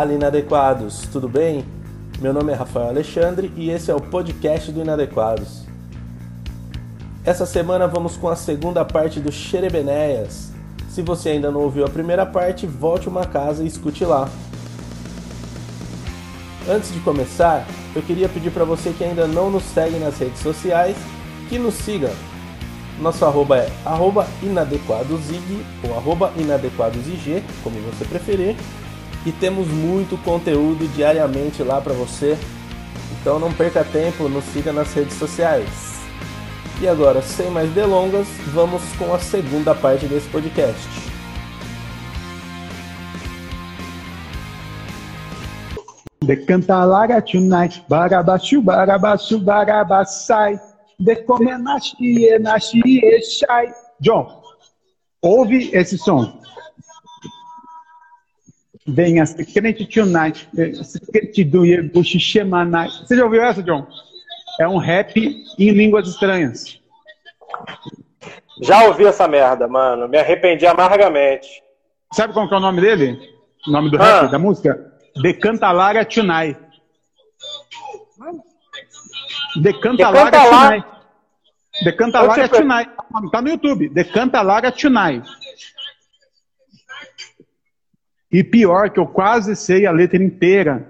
Fala Inadequados, tudo bem? Meu nome é Rafael Alexandre e esse é o podcast do Inadequados. Essa semana vamos com a segunda parte do Xerebenéias. Se você ainda não ouviu a primeira parte, volte uma casa e escute lá. Antes de começar, eu queria pedir para você que ainda não nos segue nas redes sociais, que nos siga. Nosso arroba é arroba inadequadosig ou arroba inadequadosig, como você preferir e temos muito conteúdo diariamente lá para você. Então não perca tempo, nos siga nas redes sociais. E agora, sem mais delongas, vamos com a segunda parte desse podcast. De canta laga tonight, barabachu, barabachu, barabasai. De comer nashi, nashi, shai. John, ouve esse som. Venha Secret Tonight, Secret do Yebushishemanight. Você já ouviu essa, John? É um rap em línguas estranhas. Já ouvi essa merda, mano. Me arrependi amargamente. Sabe qual é o nome dele? O nome do ah. rap, da música? Decantalara Tonight. Decantalara Tonight. Decantalara Tonight. Tá no YouTube. Decantalara Tonight. E pior, que eu quase sei a letra inteira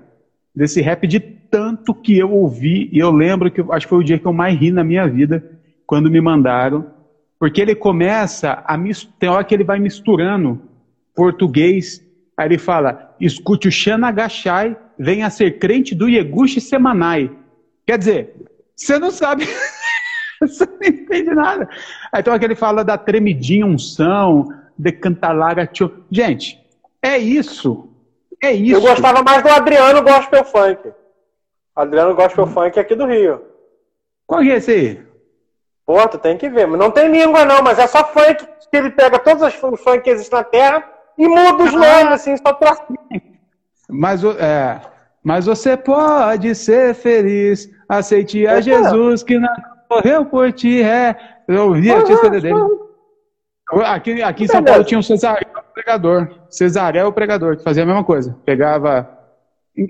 desse rap de tanto que eu ouvi. E eu lembro que acho que foi o dia que eu mais ri na minha vida, quando me mandaram. Porque ele começa a tem hora que ele vai misturando português. Aí ele fala: escute o Xana Gachai, venha ser crente do Yeguchi Semanai. Quer dizer, você não sabe. você não entende nada. Aí tem hora que ele fala da tremidinha unção, de cantalaga. Tio. Gente, é isso. É isso. Eu gostava mais do Adriano Gospel Funk. Adriano Gospel hum. Funk aqui do Rio. Qual é esse aí? Pô, tu tem que ver. Não tem língua não, mas é só funk que ele pega todos os funk que existem na Terra e muda os ah. nomes, assim, só pra... Mas, é, mas você pode ser feliz, aceite a Jesus que não morreu por ti, é. Eu ouvi a disco dele. Aqui, aqui em São Paulo tinha um Cesar, pregador. Cesarel o pregador, que fazia a mesma coisa. Pegava.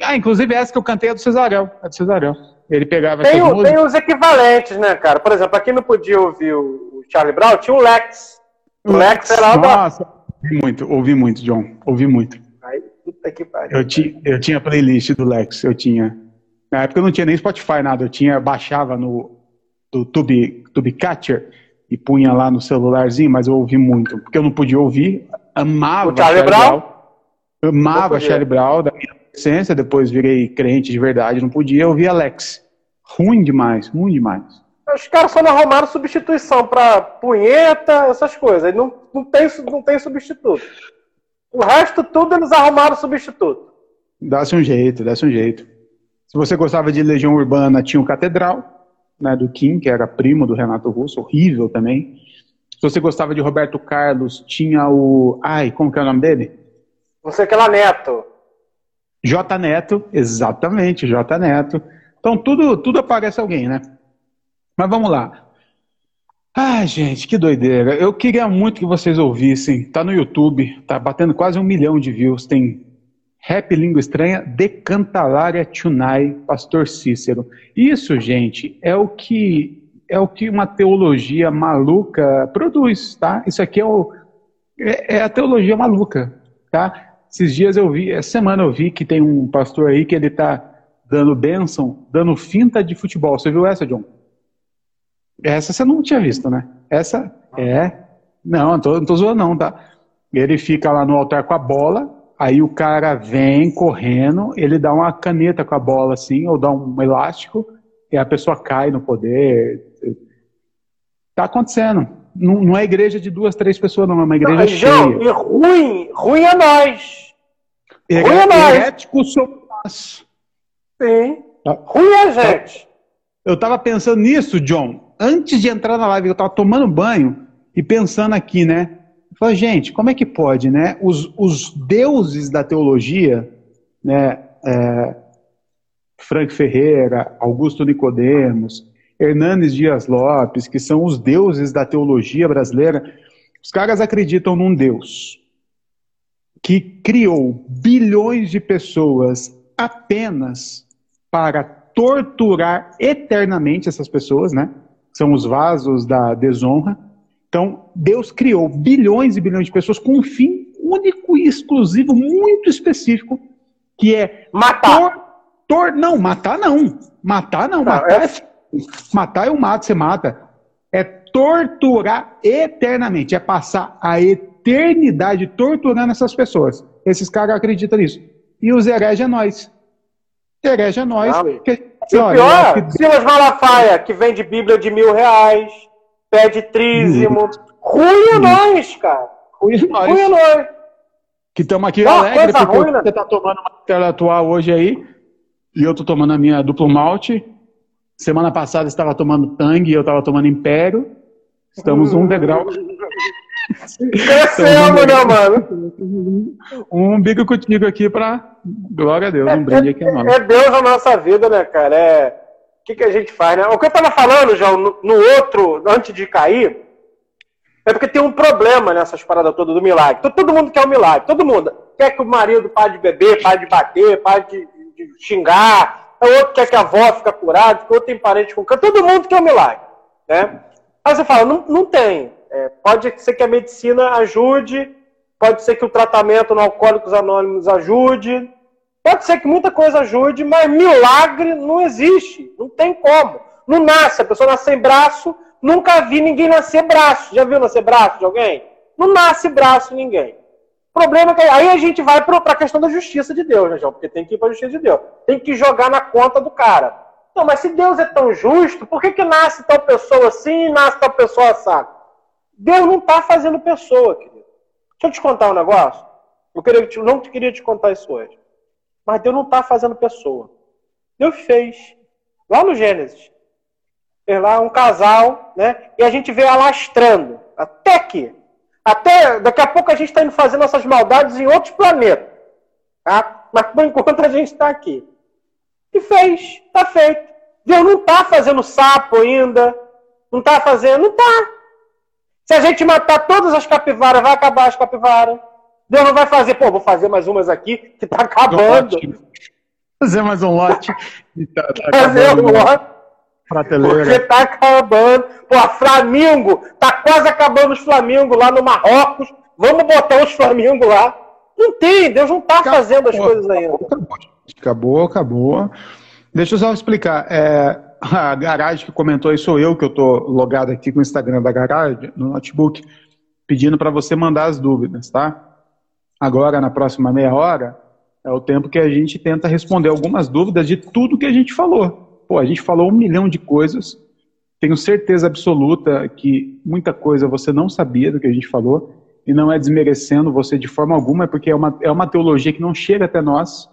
Ah, inclusive essa que eu cantei é do Cesarel. É do Cesarel. Ele pegava tem, o, tem os equivalentes, né, cara? Por exemplo, aqui não podia ouvir o Charlie Brown, tinha o Lex. O Lex, era Nossa, ouvi muito, ouvi muito, John. Ouvi muito. Aí, puta que pariu. Eu, ti, eu tinha playlist do Lex, eu tinha. Na época eu não tinha nem Spotify, nada. Eu tinha, baixava no do Tube, Tube Catcher e punha lá no celularzinho, mas eu ouvi muito. Porque eu não podia ouvir, amava o Charlie Brown. Brown. Amava Charlie Brown da minha adolescência, depois virei crente de verdade, não podia ouvir Alex. Ruim demais, ruim demais. Os caras só não arrumaram substituição para punheta, essas coisas. Não, não, tem, não tem substituto. O resto tudo eles arrumaram substituto. Dá-se um jeito, dá-se um jeito. Se você gostava de Legião Urbana, tinha o Catedral, né, do Kim, que era primo do Renato Russo, horrível também. Se você gostava de Roberto Carlos, tinha o. Ai, como que é o nome dele? Você que lá Neto. J Neto, exatamente, J Neto. Então tudo, tudo aparece alguém, né? Mas vamos lá. Ai, gente, que doideira. Eu queria muito que vocês ouvissem. Tá no YouTube, tá batendo quase um milhão de views. Tem Rap Língua Estranha, Decantalária Tunai, Pastor Cícero. Isso, gente, é o que é o que uma teologia maluca produz, tá? Isso aqui é, o, é, é, a teologia maluca, tá? Esses dias eu vi, essa semana eu vi que tem um pastor aí que ele tá dando bênção, dando finta de futebol. Você viu essa, John? Essa você não tinha visto, né? Essa é. Não, não tô, não tô zoando, não, tá? Ele fica lá no altar com a bola, aí o cara vem correndo, ele dá uma caneta com a bola assim, ou dá um elástico, e a pessoa cai no poder. Está acontecendo. Não, não, é igreja de duas, três pessoas, não, é uma igreja não, cheia. João, e ruim, ruim é nós. Her ruim é nós. Herético somos nós. Sim. Tá. Ruim é gente. Eu estava pensando nisso, John, antes de entrar na live, eu estava tomando banho e pensando aqui, né? Eu falei, gente, como é que pode, né? Os, os deuses da teologia, né? É, Frank Ferreira, Augusto Nicodemos, Hernanes Dias Lopes, que são os deuses da teologia brasileira, os caras acreditam num Deus. que criou bilhões de pessoas apenas para torturar eternamente essas pessoas, né? São os vasos da desonra. Então, Deus criou bilhões e bilhões de pessoas com um fim único e exclusivo, muito específico, que é matar. Tor, tor, não, matar não. Matar não. não matar, é... É, matar eu mato, você mata. É torturar eternamente, é passar a eternidade torturando essas pessoas. Esses caras acreditam nisso. E os hereges é nós. Herege é nós. Que, e o pior, que... Silas Malafaia, que vende Bíblia de mil reais, pede trízimo. Ruim é nós, cara. Ruim é nós. Ruim é nós. Que estamos aqui Não, alegre porque ruim, né? você está tomando uma tela atual hoje aí, e eu estou tomando a minha duplo malte. Semana passada estava tomando Tang e eu estava tomando Império. Estamos um degrau. Crescemos, né, mano? Um bico contigo aqui para glória a Deus, um brinde aqui é, é Deus na nossa vida, né, cara? É o que, que a gente faz, né? O que eu tava falando, João, no, no outro, antes de cair, é porque tem um problema nessas paradas todas do milagre. Todo mundo quer o um milagre, todo mundo quer que o marido pare de beber, pare de bater, pare de, de xingar, outro quer que a avó fique curada, outro tem parente com câncer, todo mundo quer um milagre, né? Aí você fala, não, não tem. É, pode ser que a medicina ajude, pode ser que o tratamento no Alcoólicos Anônimos ajude, pode ser que muita coisa ajude, mas milagre não existe, não tem como. Não nasce, a pessoa nasce sem braço, nunca vi ninguém nascer braço. Já viu nascer braço de alguém? Não nasce braço ninguém. Problema é que aí a gente vai para a questão da justiça de Deus, né, João? Porque tem que ir para a justiça de Deus. Tem que jogar na conta do cara. Não, mas se Deus é tão justo, por que, que nasce tal pessoa assim e nasce tal pessoa assada? Deus não está fazendo pessoa, querido. Deixa eu te contar um negócio. Eu queria, não queria te contar isso hoje. Mas Deus não está fazendo pessoa. Deus fez. Lá no Gênesis. Fez lá um casal, né? E a gente veio alastrando. Até que. Até daqui a pouco a gente está indo fazer nossas maldades em outros planetas. Tá? Mas por enquanto a gente está aqui. E fez. Está feito. Deus não está fazendo sapo ainda. Não está fazendo. Não está. Se a gente matar todas as capivaras, vai acabar as capivaras. Deus não vai fazer, pô, vou fazer mais umas aqui que tá acabando. Fazer mais um lote. Tá, tá fazer um lote. Prateleira. Porque tá acabando. Pô, Flamingo, tá quase acabando os Flamingos lá no Marrocos. Vamos botar os Flamingos lá. Não tem, Deus não tá acabou, fazendo as coisas ainda. Acabou, acabou. acabou. Deixa eu só explicar. É, a garagem que comentou aí sou eu, que eu estou logado aqui com o Instagram da garagem, no notebook, pedindo para você mandar as dúvidas, tá? Agora, na próxima meia hora, é o tempo que a gente tenta responder algumas dúvidas de tudo que a gente falou. Pô, a gente falou um milhão de coisas, tenho certeza absoluta que muita coisa você não sabia do que a gente falou, e não é desmerecendo você de forma alguma, é porque é uma, é uma teologia que não chega até nós,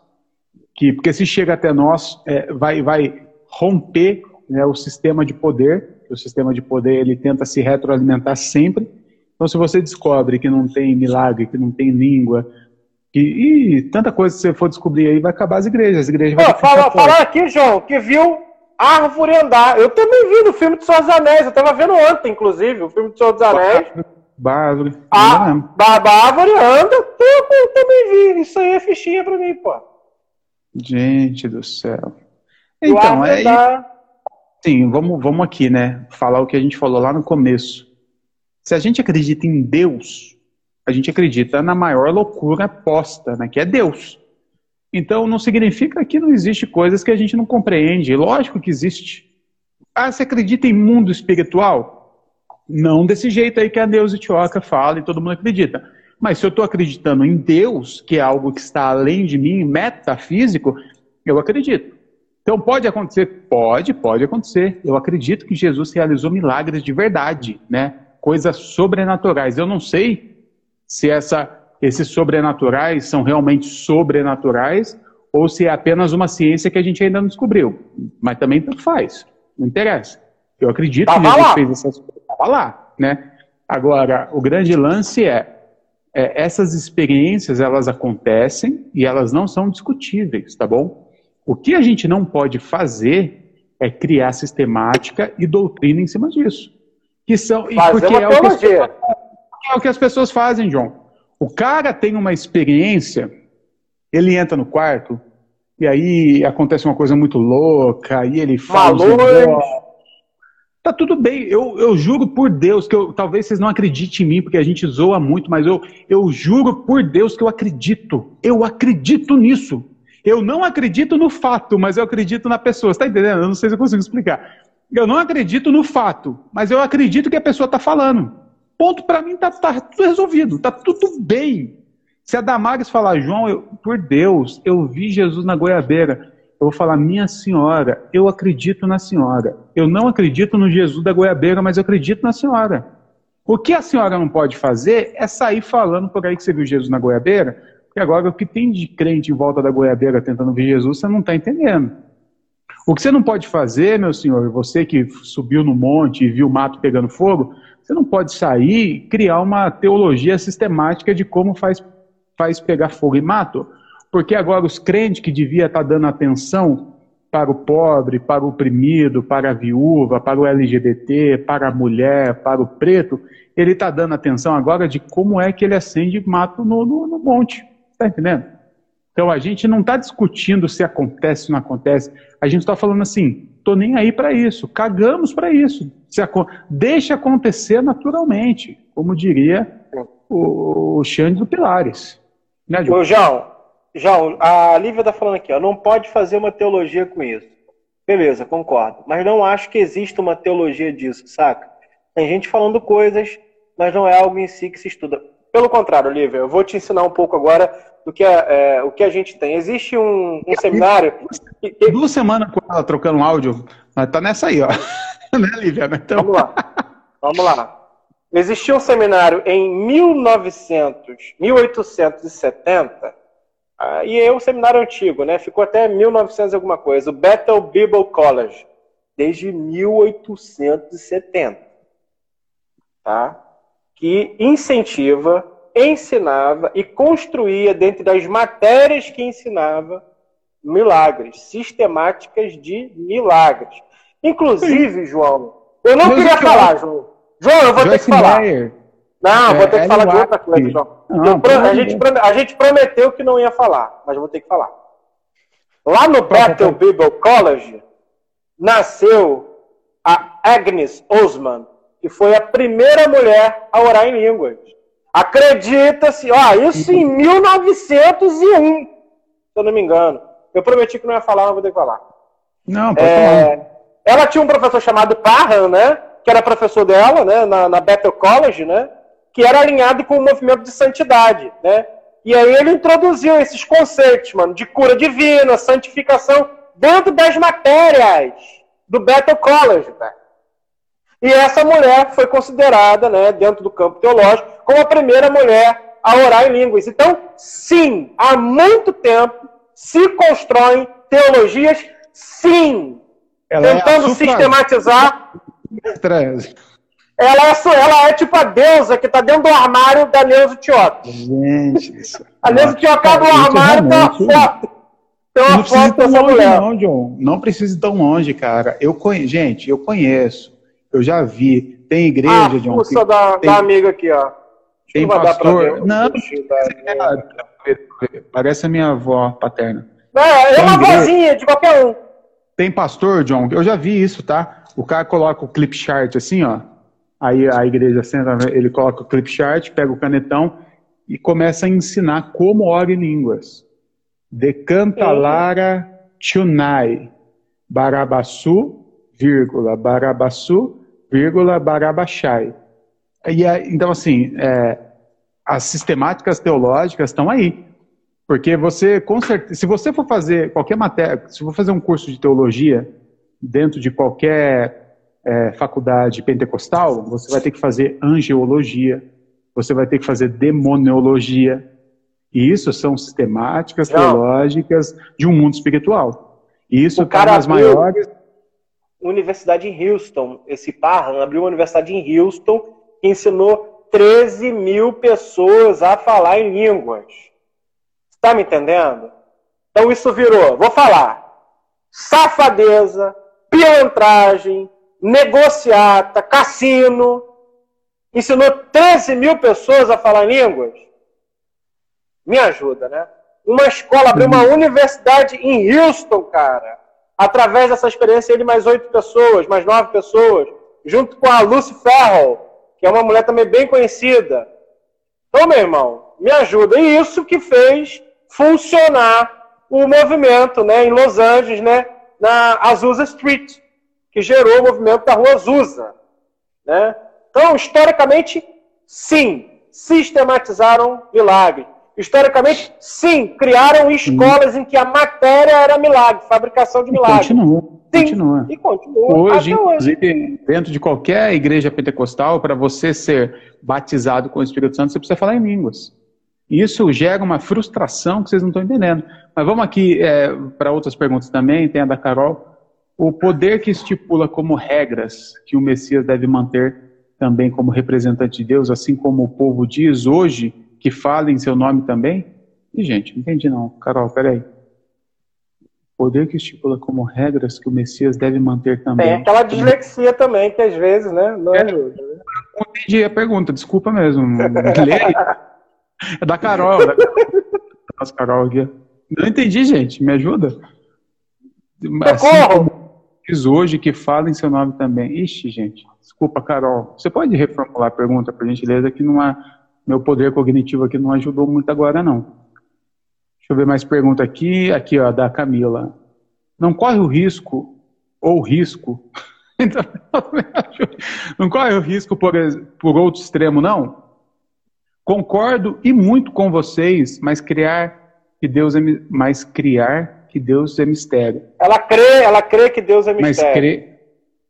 que, porque se chega até nós, é, vai, vai romper né, o sistema de poder. O sistema de poder ele tenta se retroalimentar sempre. Então, se você descobre que não tem milagre, que não tem língua, que, e tanta coisa que você for descobrir aí, vai acabar as igrejas. As igrejas Pô, fala, falar aqui, João, que viu árvore andar. Eu também vi no filme do Senhor dos Anéis. Eu estava vendo ontem, inclusive, o filme do Senhor dos Anéis. Bárvore. A, a árvore anda, eu, eu também vi. Isso aí é fichinha para mim, pô. Gente do céu. Então, é. Da... Sim, vamos, vamos aqui, né? Falar o que a gente falou lá no começo. Se a gente acredita em Deus, a gente acredita na maior loucura posta, né? Que é Deus. Então, não significa que não existe coisas que a gente não compreende. Lógico que existe. Ah, você acredita em mundo espiritual? Não desse jeito aí que a Deus Itioca fala e todo mundo acredita. Mas se eu estou acreditando em Deus, que é algo que está além de mim, metafísico, eu acredito. Então pode acontecer? Pode, pode acontecer. Eu acredito que Jesus realizou milagres de verdade, né? Coisas sobrenaturais. Eu não sei se essa, esses sobrenaturais são realmente sobrenaturais ou se é apenas uma ciência que a gente ainda não descobriu. Mas também tanto faz. Não interessa. Eu acredito que Jesus lá. fez essas coisas. Lá, né? Agora, o grande lance é, é essas experiências elas acontecem e elas não são discutíveis, tá bom? O que a gente não pode fazer é criar sistemática e doutrina em cima disso. Que são, Fazer porque é o, que, é o que as pessoas fazem, John. O cara tem uma experiência, ele entra no quarto, e aí acontece uma coisa muito louca, aí ele fala. Tá tudo bem, eu, eu juro por Deus que eu, talvez vocês não acreditem em mim, porque a gente zoa muito, mas eu, eu juro por Deus que eu acredito. Eu acredito nisso. Eu não acredito no fato, mas eu acredito na pessoa. Você tá entendendo? Eu não sei se eu consigo explicar. Eu não acredito no fato, mas eu acredito que a pessoa está falando. Ponto para mim tá, tá, tudo resolvido, tá tudo bem. Se a Damares falar, João, eu, por Deus, eu vi Jesus na goiabeira, eu vou falar, minha senhora, eu acredito na senhora. Eu não acredito no Jesus da goiabeira, mas eu acredito na senhora. O que a senhora não pode fazer é sair falando por aí que você viu Jesus na goiabeira, porque agora o que tem de crente em volta da goiabeira tentando ver Jesus, você não está entendendo. O que você não pode fazer, meu senhor, você que subiu no monte e viu o mato pegando fogo, você não pode sair e criar uma teologia sistemática de como faz, faz pegar fogo e mato. Porque agora os crentes que devia estar dando atenção para o pobre, para o oprimido, para a viúva, para o LGBT, para a mulher, para o preto, ele está dando atenção agora de como é que ele acende mato no, no, no monte. Está entendendo? Então a gente não está discutindo se acontece ou não acontece. A gente está falando assim, tô nem aí para isso, cagamos para isso. Se, deixa acontecer naturalmente, como diria o, o Xande do Pilares. Né, Ô, João, João, a Lívia está falando aqui, ó, não pode fazer uma teologia com isso. Beleza, concordo. Mas não acho que exista uma teologia disso, saca? Tem gente falando coisas, mas não é algo em si que se estuda. Pelo contrário, Lívia, eu vou te ensinar um pouco agora do que é, é, o que a gente tem. Existe um, um seminário. Que, que... Duas semanas com ela trocando áudio, mas tá nessa aí, ó. né, Lívia? Então... Vamos lá. Vamos lá. Existia um seminário em 1900, 1870, ah, e é um seminário antigo, né? Ficou até 1900 alguma coisa, o Bethel Bible College, desde 1870, tá? Que incentiva ensinava e construía, dentro das matérias que ensinava, milagres, sistemáticas de milagres. Inclusive, João, eu não queria falar, João. João, eu vou Joyce ter que falar. Meyer. Não, é, vou ter que falar de outra coisa, João. Não, a, gente, a, gente, prometeu que não ia falar, mas vou ter que falar. Lá no Bethel Bible College, nasceu a Agnes Osman, que foi a primeira mulher a orar em línguas. Acredita-se, ó, isso em 1901, se eu não me engano. Eu prometi que não ia falar, mas vou ter que falar. Não, pode é, falar. Ela tinha um professor chamado Parham, né? Que era professor dela, né? Na, na Bethel College, né? Que era alinhado com o movimento de santidade, né? E aí ele introduziu esses conceitos, mano, de cura divina, santificação, dentro das matérias do Bethel College, velho. E essa mulher foi considerada, né, dentro do campo teológico, como a primeira mulher a orar em línguas. Então, sim, há muito tempo se constroem teologias, sim, ela é tentando é sistematizar. Ela é, ela é tipo a deusa que está dentro do armário da Neuza Tiota. Gente, isso. A Neuza Tiota abre o armário tem uma foto. Tem uma não foto dessa mulher. Não, John. Não precisa ir tão longe, cara. Eu conhe... Gente, eu conheço eu já vi. Tem igreja, ah, John. A da, tem, da amiga aqui, ó. tem pastor. Não, é, parece a minha avó paterna. É, é uma igreja, vozinha de qualquer um. Tem pastor, John, eu já vi isso, tá? O cara coloca o clip chart assim, ó. Aí a igreja senta, ele coloca o clip chart, pega o canetão e começa a ensinar como ora em línguas. Decanta Lara Chunai, Barabaçu, vírgula, Barabaçu, vírgula, Barabachai. E, então, assim, é, as sistemáticas teológicas estão aí. Porque você, com certeza, se você for fazer qualquer matéria, se for fazer um curso de teologia dentro de qualquer é, faculdade pentecostal, você vai ter que fazer angeologia, você vai ter que fazer demoniologia. E isso são sistemáticas Não. teológicas de um mundo espiritual. E isso está nas maiores universidade em Houston. Esse Parham abriu uma universidade em Houston que ensinou 13 mil pessoas a falar em línguas. Está me entendendo? Então isso virou, vou falar, safadeza, pilantragem, negociata, cassino. Ensinou 13 mil pessoas a falar em línguas. Me ajuda, né? Uma escola, abriu uma universidade em Houston, cara. Através dessa experiência, ele mais oito pessoas, mais nove pessoas, junto com a Lucy Farrell, que é uma mulher também bem conhecida. Então, meu irmão, me ajuda. E isso que fez funcionar o movimento né, em Los Angeles, né, na Azusa Street, que gerou o movimento da Rua Azusa. Né? Então, historicamente, sim, sistematizaram milagre. Historicamente, sim, criaram escolas em que a matéria era milagre, fabricação de milagre. Continua. Sim, continua. E continua. Hoje, inclusive, dentro de qualquer igreja pentecostal, para você ser batizado com o Espírito Santo, você precisa falar em línguas. Isso gera uma frustração que vocês não estão entendendo. Mas vamos aqui é, para outras perguntas também, tem a da Carol. O poder que estipula como regras que o Messias deve manter também como representante de Deus, assim como o povo diz hoje, que fala em seu nome também? E, gente, não entendi não. Carol, peraí. Poder que estipula como regras que o Messias deve manter também. Tem aquela dislexia também, que às vezes, né, não é, ajuda. Né? Não entendi a pergunta, desculpa mesmo. É da Carol. Da Nossa, Carol aqui. Não entendi, gente. Me ajuda? Assim diz hoje que fala em seu nome também. Ixi, gente. Desculpa, Carol. Você pode reformular a pergunta, por gentileza, que não é, meu poder cognitivo aqui não ajudou muito agora, não. Deixa eu ver mais pergunta aqui. Aqui, ó, da Camila. Não corre o risco, ou risco, não corre o risco por, por outro extremo, não? Concordo e muito com vocês, mas criar que Deus é, mas criar que Deus é mistério. Ela crê, ela crê que Deus é mistério. Mas, crê,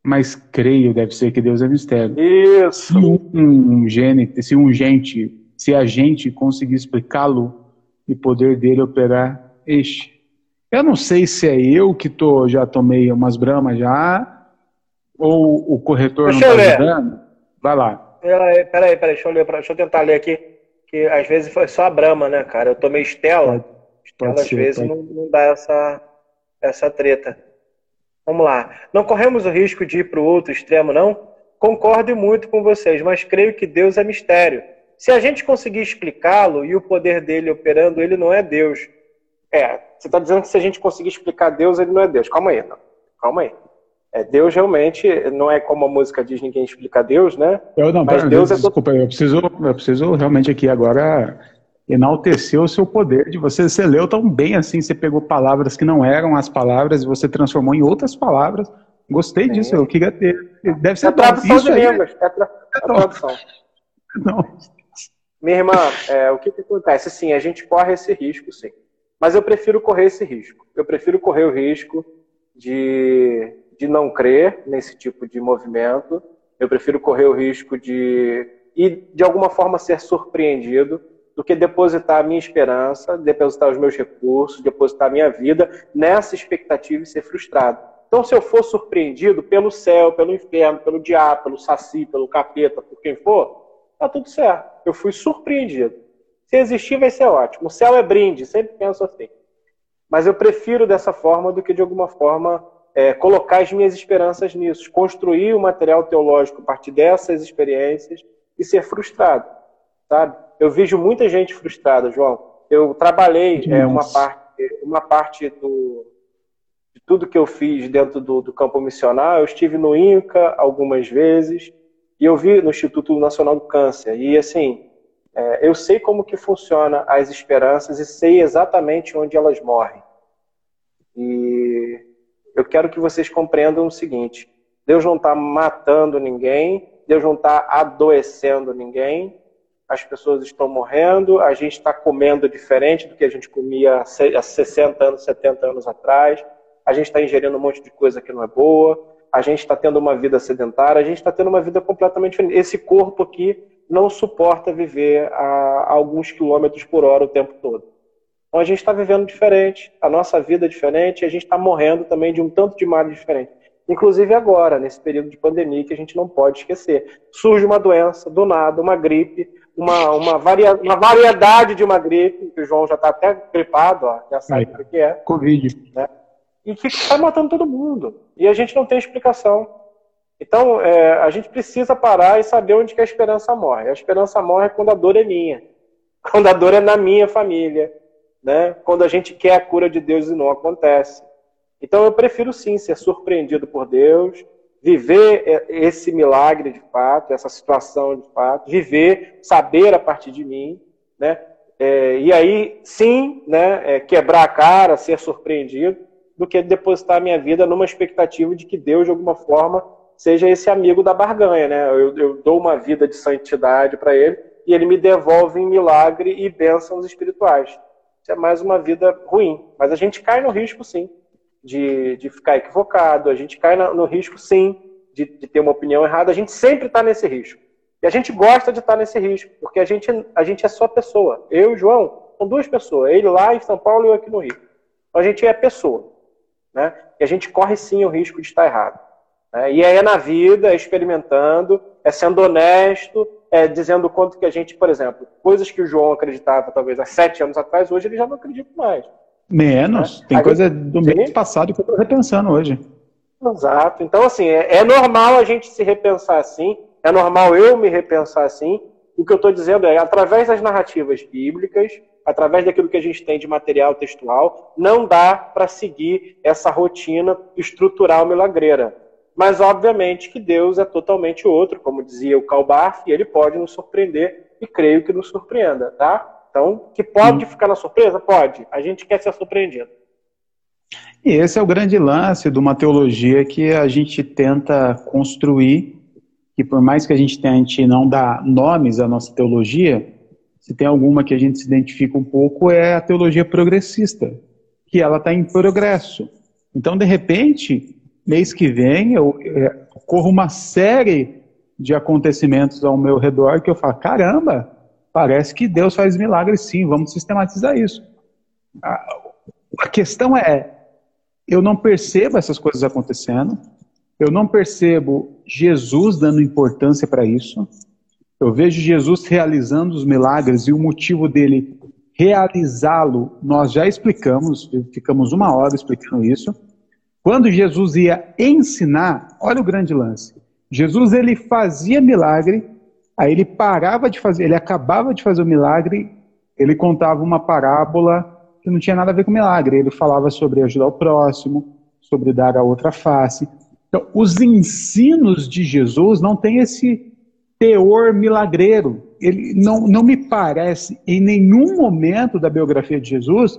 mas creio deve ser que Deus é mistério. Isso. Se um, um gene, se um gente, se a gente conseguir explicá-lo e poder dele operar, este. Eu não sei se é eu que tô, já tomei umas bramas já, ou o corretor Deixa não está ajudando. Vai lá. Peraí, peraí, peraí, deixa eu, ler, deixa eu tentar ler aqui. Que às vezes foi só a Brahma, né, cara? Eu tomei Stella. Stella às ser, vezes não, não, dá essa, essa treta. Vamos lá. Não corremos o risco de ir para o outro extremo, não? Concordo muito com vocês, mas creio que Deus é mistério. Se a gente conseguir explicá-lo e o poder dele operando, ele não é Deus. É, você está dizendo que se a gente conseguir explicar Deus, ele não é Deus. Calma aí, não. Calma aí. É, Deus realmente não é como a música diz ninguém explica Deus, né? Eu não, Mas Deus Deus, é desculpa, eu preciso, eu preciso realmente aqui agora enaltecer o seu poder de você. Você leu tão bem assim, você pegou palavras que não eram as palavras e você transformou em outras palavras. Gostei Sim. disso, eu queria ter. Deve ser é tradução de línguas. É, tra é tradução. Não. Minha irmã, é, o que, que acontece? Sim, a gente corre esse risco, sim. Mas eu prefiro correr esse risco. Eu prefiro correr o risco de de não crer nesse tipo de movimento. Eu prefiro correr o risco de e de alguma forma ser surpreendido do que depositar a minha esperança, depositar os meus recursos, depositar a minha vida nessa expectativa e ser frustrado. Então, se eu for surpreendido pelo céu, pelo inferno, pelo diabo, pelo saci, pelo capeta, por quem for, tá tudo certo. Eu fui surpreendido. Se existir, vai ser ótimo. O céu é brinde, sempre penso assim. Mas eu prefiro dessa forma do que de alguma forma é, colocar as minhas esperanças nisso, construir o material teológico a partir dessas experiências e ser frustrado, sabe? Eu vejo muita gente frustrada, João. Eu trabalhei é, uma parte, uma parte do, de tudo que eu fiz dentro do, do campo missionário. Eu estive no INCA algumas vezes e eu vi no Instituto Nacional do Câncer. E assim, é, eu sei como que funciona as esperanças e sei exatamente onde elas morrem. E eu quero que vocês compreendam o seguinte: Deus não está matando ninguém, Deus não está adoecendo ninguém, as pessoas estão morrendo, a gente está comendo diferente do que a gente comia há 60 anos, 70 anos atrás, a gente está ingerindo um monte de coisa que não é boa, a gente está tendo uma vida sedentária, a gente está tendo uma vida completamente diferente. Esse corpo aqui não suporta viver a, alguns quilômetros por hora o tempo todo. Então a gente está vivendo diferente, a nossa vida é diferente, e a gente está morrendo também de um tanto de males diferente. Inclusive agora, nesse período de pandemia, que a gente não pode esquecer. Surge uma doença, do nada, uma gripe, uma, uma, varia, uma variedade de uma gripe, que o João já está até gripado, ó, já sabe o que é. Covid. Né? E que está matando todo mundo. E a gente não tem explicação. Então, é, a gente precisa parar e saber onde que a esperança morre. A esperança morre quando a dor é minha. quando a dor é na minha família, né? quando a gente quer a cura de Deus e não acontece. Então eu prefiro sim ser surpreendido por Deus, viver esse milagre de fato, essa situação de fato, viver, saber a partir de mim, né? É, e aí sim, né, é, quebrar a cara, ser surpreendido, do que depositar a minha vida numa expectativa de que Deus, de alguma forma, seja esse amigo da barganha, né? Eu, eu dou uma vida de santidade para ele e ele me devolve em milagre e bênçãos espirituais. Isso é mais uma vida ruim. Mas a gente cai no risco, sim, de, de ficar equivocado, a gente cai no risco, sim, de, de ter uma opinião errada. A gente sempre está nesse risco. E a gente gosta de estar tá nesse risco, porque a gente, a gente é só pessoa. Eu e o João, são duas pessoas. Ele lá em São Paulo e eu aqui no Rio. Então a gente é pessoa. Né? E a gente corre sim o risco de estar errado. Né? E é na vida, é experimentando, é sendo honesto, é dizendo quanto que a gente, por exemplo, coisas que o João acreditava talvez há sete anos atrás, hoje ele já não acredita mais. Menos. Né? Tem a coisa do mês passado que eu estou repensando hoje. Exato. Então, assim, é, é, normal a gente se repensar assim, é normal eu me repensar assim. O que eu estou dizendo é, através das narrativas bíblicas, através daquilo que a gente tem de material textual, não dá para seguir essa rotina estrutural milagreira. Mas, obviamente, que Deus é totalmente outro, como dizia o Calbar, e ele pode nos surpreender, e creio que nos surpreenda, tá? Então, que pode hum. ficar na surpresa? Pode. A gente quer ser surpreendido. E esse é o grande lance de uma teologia que a gente tenta construir, que por mais que a gente tente não dar nomes à nossa teologia, se tem alguma que a gente se identifica um pouco, é a teologia progressista, que ela está em progresso. Então, de repente, mês que vem, eu, é, corro uma série de acontecimentos ao meu redor que eu falo, caramba, Parece que Deus faz milagres sim, vamos sistematizar isso. A, a questão é, eu não percebo essas coisas acontecendo, eu não percebo Jesus dando importância para isso, eu vejo Jesus realizando os milagres e o motivo dele realizá-lo, nós já explicamos, ficamos uma hora explicando isso. Quando Jesus ia ensinar, olha o grande lance. Jesus ele fazia milagre Aí ele parava de fazer, ele acabava de fazer o milagre, ele contava uma parábola que não tinha nada a ver com milagre. Ele falava sobre ajudar o próximo, sobre dar a outra face. Então, os ensinos de Jesus não têm esse teor milagreiro. Ele não, não me parece, em nenhum momento da biografia de Jesus,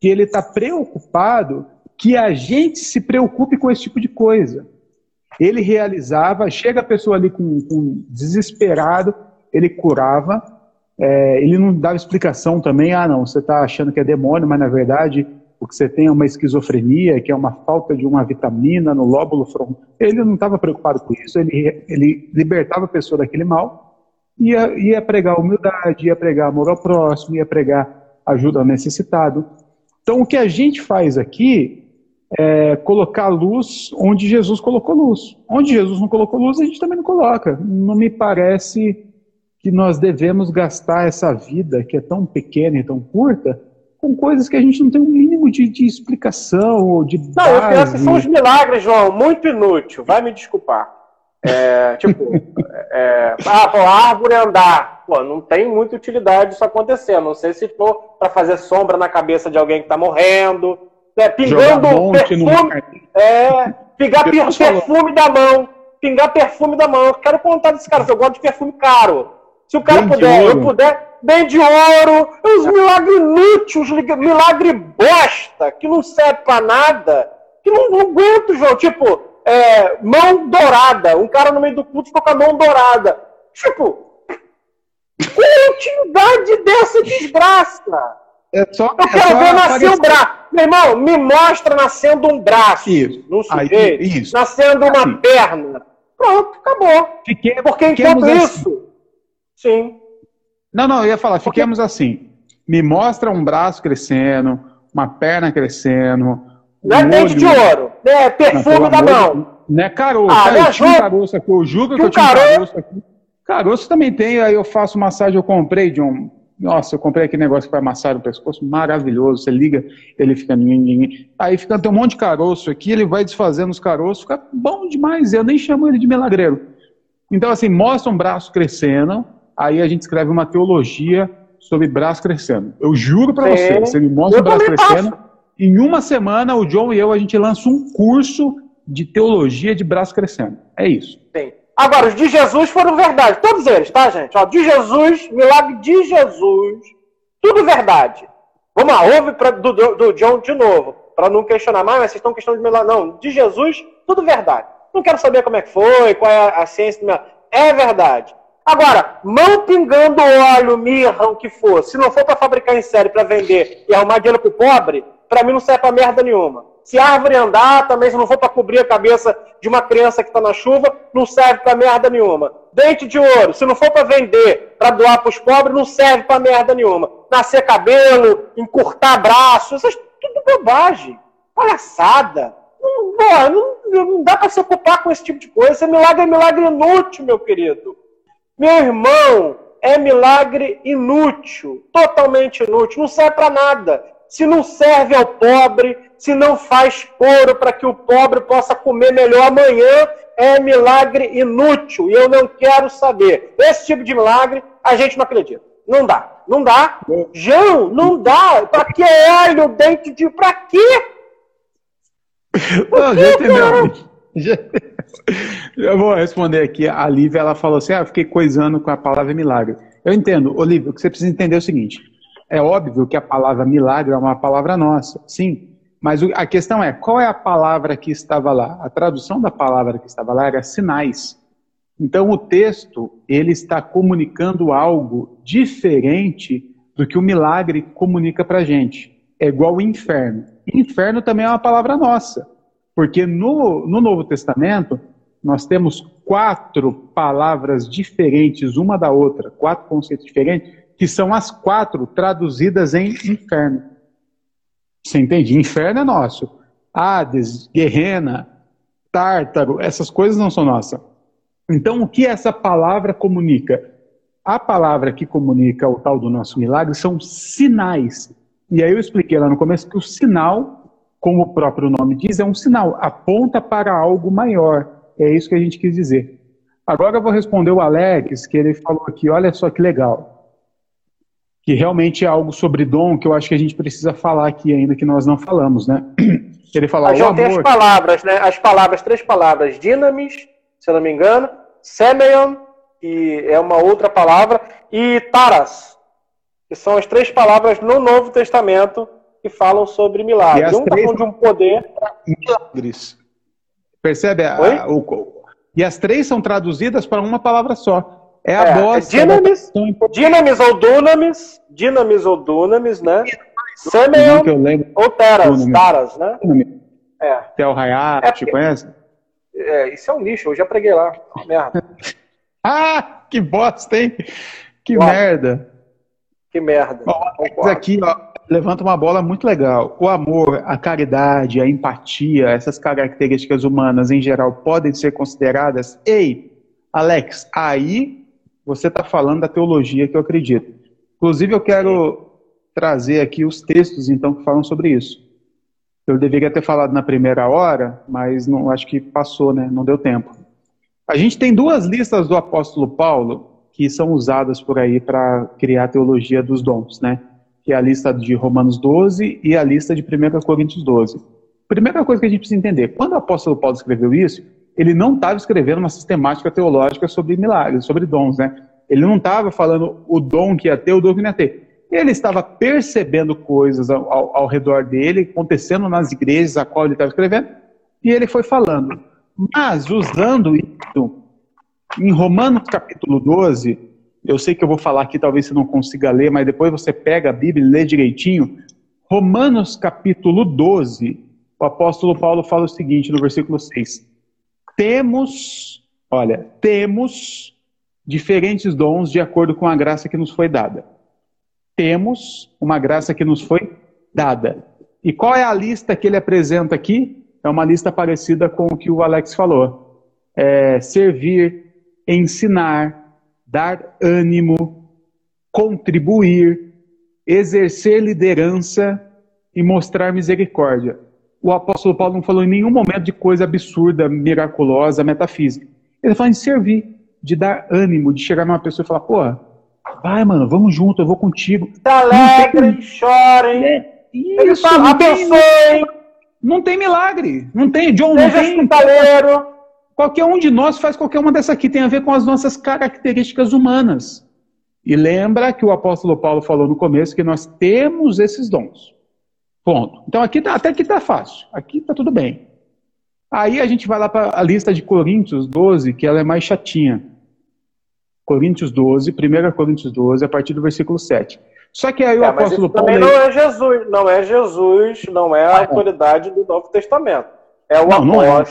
que ele está preocupado que a gente se preocupe com esse tipo de coisa. Ele realizava, chega a pessoa ali com, com desesperado, ele curava, é, ele não dava explicação também, ah não, você está achando que é demônio, mas na verdade o que você tem é uma esquizofrenia, que é uma falta de uma vitamina no lóbulo frontal. Ele não estava preocupado com isso, ele, ele libertava a pessoa daquele mal, ia, ia pregar humildade, ia pregar amor ao próximo, ia pregar ajuda ao necessitado. Então o que a gente faz aqui é, colocar luz onde Jesus colocou luz. Onde Jesus não colocou luz, a gente também não coloca. Não me parece que nós devemos gastar essa vida, que é tão pequena e tão curta, com coisas que a gente não tem um mínimo de, de explicação ou de Não, eu penso que são os milagres, João, muito inútil. Vai me desculpar. É, tipo, é, ah, pô, a árvore andar. Pô, não tem muita utilidade isso acontecer. Não sei se for para fazer sombra na cabeça de alguém que está morrendo, né, pingando perfume, é, pingar perfume da mão, pingar perfume da mão. Eu quero contar desse cara, eu gosto de perfume caro. Se o cara bem puder, eu puder, bem de ouro, uns milagres inúteis, milagre bosta, que não serve pra nada, que não, não aguento, João. Tipo, é, mão dourada. Um cara no meio do culto ficou com a mão dourada. Tipo, utilidade dessa desgraça? É só, eu é quero é ver nascer um braço. Meu irmão, me mostra nascendo um braço. Isso. Num sujeito, Aí, isso. Nascendo uma perna. Pronto, acabou. Fique, Porque enquanto assim. isso. Sim. Não, não, eu ia falar, fiquemos Porque... assim. Me mostra um braço crescendo, uma perna crescendo. Não é dente de ouro, né? Perfume não, da mão. Não é caroço. Ah, eu tinha um caroço aqui, eu julgo que, eu tinha um caroço aqui. Caroço também tem, aí eu faço massagem, eu comprei de um nossa, eu comprei aquele negócio para amassar o pescoço, maravilhoso. Você liga, ele fica. Aí fica tem um monte de caroço aqui, ele vai desfazendo os caroços, fica bom demais. Eu nem chamo ele de milagreiro. Então, assim, mostra um braço crescendo, aí a gente escreve uma teologia sobre braço crescendo. Eu juro para você, você me mostra Eu o braço crescendo. Em uma semana, o John e eu, a gente lança um curso de teologia de braço crescendo. É isso. Sim. Agora, os de Jesus foram verdade. Todos eles, tá, gente? Ó, de Jesus, milagre de Jesus. Tudo verdade. Vamos lá, ouve pra, do, do, do John de novo. Para não questionar mais, mas vocês estão questionando de milagre. Não, de Jesus, tudo verdade. Não quero saber como é que foi, qual é a ciência do milagre. É verdade. Agora, mão pingando óleo, mirra, o que for, se não for para fabricar em série para vender e arrumar dinheiro pro pobre, para mim não serve para merda nenhuma. Se a árvore andar, também se não for para cobrir a cabeça de uma criança que está na chuva, não serve para merda nenhuma. Dente de ouro, se não for para vender, para doar para os pobres, não serve para merda nenhuma. Nascer cabelo, encurtar braço, é tudo bobagem. Palhaçada. Não, não, não dá para se ocupar com esse tipo de coisa. Esse milagre é milagre inútil, meu querido. Meu irmão, é milagre inútil, totalmente inútil, não serve para nada. Se não serve ao pobre, se não faz couro para que o pobre possa comer melhor amanhã, é milagre inútil e eu não quero saber. Esse tipo de milagre a gente não acredita. Não dá, não dá. João, não dá. Para que óleo, dente de. Para quê? Não, já entendeu. Já... Eu vou responder aqui. A Lívia ela falou assim: ah, fiquei coisando com a palavra milagre. Eu entendo, Olívia, o que você precisa entender é o seguinte: é óbvio que a palavra milagre é uma palavra nossa, sim. Mas a questão é, qual é a palavra que estava lá? A tradução da palavra que estava lá era sinais. Então o texto, ele está comunicando algo diferente do que o milagre comunica para gente. É igual o inferno. Inferno também é uma palavra nossa. Porque no, no Novo Testamento, nós temos quatro palavras diferentes uma da outra, quatro conceitos diferentes, que são as quatro traduzidas em inferno. Você entende? Inferno é nosso. Hades, Guerrena, Tártaro, essas coisas não são nossas. Então, o que essa palavra comunica? A palavra que comunica o tal do nosso milagre são sinais. E aí eu expliquei lá no começo que o sinal, como o próprio nome diz, é um sinal, aponta para algo maior. É isso que a gente quis dizer. Agora eu vou responder o Alex, que ele falou aqui, olha só que legal. Que realmente é algo sobre dom que eu acho que a gente precisa falar aqui ainda, que nós não falamos, né? Ele falou, A o João tem as palavras, né? As palavras, três palavras. Dinamis, se eu não me engano. Semeion, e é uma outra palavra. E Taras, que são as três palavras no Novo Testamento que falam sobre milagres. Um está três- falando de um poder. milagres. Percebe? a- o- e as três são traduzidas para uma palavra só. É a É, bosta. é em português Dinamis ou Dunamis. Dinamis ou Dunamis, né? Semeion ou. Dunamis. Taras, né? É. Tel Hayat, É porque- conhece? é. Isso é um lixo, eu já preguei lá. Merda. Ah, que bosta, hein? Que Ó. merda. Que merda. Concordo. aqui, ó, levanta uma bola muito legal. O amor, a caridade, a empatia, essas características humanas em geral podem ser consideradas. Ei, Alex, aí você está falando da teologia que eu acredito. Inclusive, eu quero trazer aqui os textos, então, que falam sobre isso. Eu deveria ter falado na primeira hora, mas não acho que passou, né? Não deu tempo. A gente tem duas listas do apóstolo Paulo que são usadas por aí para criar a teologia dos dons, né? Que é a lista de Romanos 12 e a lista de 1 Coríntios 12. Primeira coisa que a gente precisa entender, quando o apóstolo Paulo escreveu isso, ele não estava escrevendo uma sistemática teológica sobre milagres, sobre dons, né? Ele não estava falando o dom que ia ter, o dom que não ia ter. Ele estava percebendo coisas ao, ao- ao redor dele, acontecendo nas igrejas a qual ele estava escrevendo, e ele foi falando. Mas usando isso em Romanos capítulo 12, eu sei que eu vou falar aqui, talvez você não consiga ler, mas depois você pega a Bíblia e lê direitinho. Romanos capítulo 12, o apóstolo Paulo fala o seguinte no versículo 6. Temos, olha, temos diferentes dons de acordo com a graça que nos foi dada. Temos uma graça que nos foi dada. E qual é a lista que ele apresenta aqui? É uma lista parecida com o que o Alex falou. É, servir, ensinar, dar ânimo, contribuir, exercer liderança e mostrar misericórdia. O apóstolo Paulo não falou em nenhum momento de coisa absurda, miraculosa, metafísica. Ele falou em servir, de dar ânimo, de chegar numa pessoa e falar, porra, vai, mano, vamos junto, eu vou contigo. Se alegrem, chorem. É, isso, fala, não, tem, abençoem, não tem milagre. Não tem, John, não seja tem. hospitaleiro. Qualquer um de nós faz qualquer uma dessa aqui, tem a ver com as nossas características humanas. E lembra que o apóstolo Paulo falou no começo que nós temos esses dons. Ponto. Então aqui tá, até aqui tá fácil. Aqui tá tudo bem. Aí a gente vai lá para a lista de Coríntios 12, que ela é mais chatinha. Coríntios 12, 1 Coríntios 12, a partir do versículo 7. Só que aí o É, apóstolo Paulo. também não é Jesus, não é Jesus, não é a Ah, autoridade do Novo Testamento. É o Não, não é.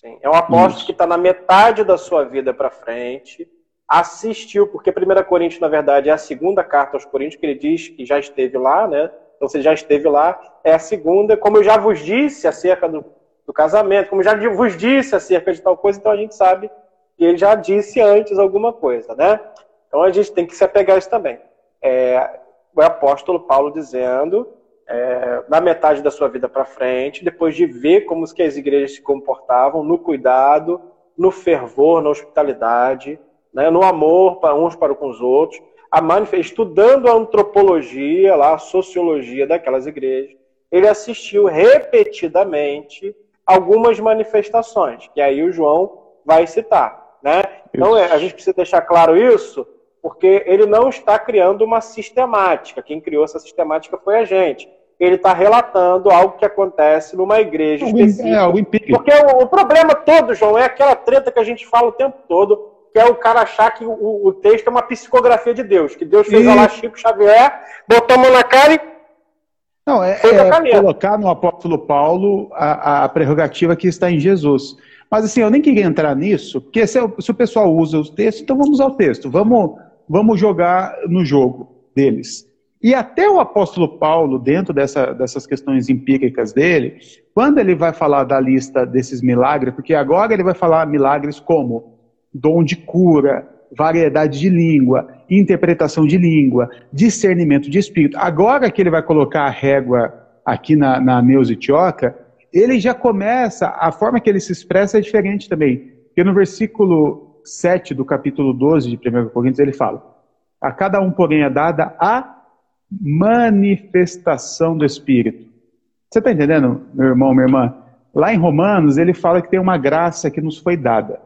Sim, é um apóstolo Isso. que está na metade da sua vida para frente, assistiu, porque 1 Coríntios, na verdade, é a segunda carta aos Coríntios, que ele diz que já esteve lá, né? Então, você já esteve lá, é a segunda, como eu já vos disse acerca do, do casamento, como eu já vos disse acerca de tal coisa, então a gente sabe que ele já disse antes alguma coisa, né? Então a gente tem que se apegar a isso também. É, o apóstolo Paulo dizendo, é, metade da sua vida para frente, depois de ver como que as igrejas se comportavam, no cuidado, no fervor, na hospitalidade, né, no amor para uns para com os outros, a estudando a antropologia, lá, a sociologia daquelas igrejas, ele assistiu repetidamente algumas manifestações, que aí o João vai citar. Né? Então é, a gente precisa deixar claro isso, porque ele não está criando uma sistemática. Quem criou essa sistemática foi a gente. Ele está relatando algo que acontece numa igreja Algo, específica. é, algo empírico. Porque o, o problema todo, João, é aquela treta que a gente fala o tempo todo, que é o cara achar que o, o texto é uma psicografia de Deus, que Deus fez E- lá Chico Xavier, botou a mão na cara e Não, é, é colocar no apóstolo Paulo a, a prerrogativa que está em Jesus. Mas assim, eu nem queria entrar nisso, porque se, o- se o pessoal usa os textos, então vamos usar o texto, vamos, vamos jogar no jogo deles. E até o apóstolo Paulo, dentro dessa- dessas questões empíricas dele, quando ele vai falar da lista desses milagres, porque agora ele vai falar milagres como dom de cura, variedade de língua, interpretação de língua, discernimento de espírito. Agora que ele vai colocar a régua aqui na, na Neusitioca, ele já começa, a forma que ele se expressa é diferente também. Porque no versículo 7 do capítulo 12 de 1 Coríntios ele fala: A cada um, porém, é dada a manifestação do Espírito. Você está entendendo, meu irmão, minha irmã? Lá em Romanos, ele fala que tem uma graça que nos foi dada: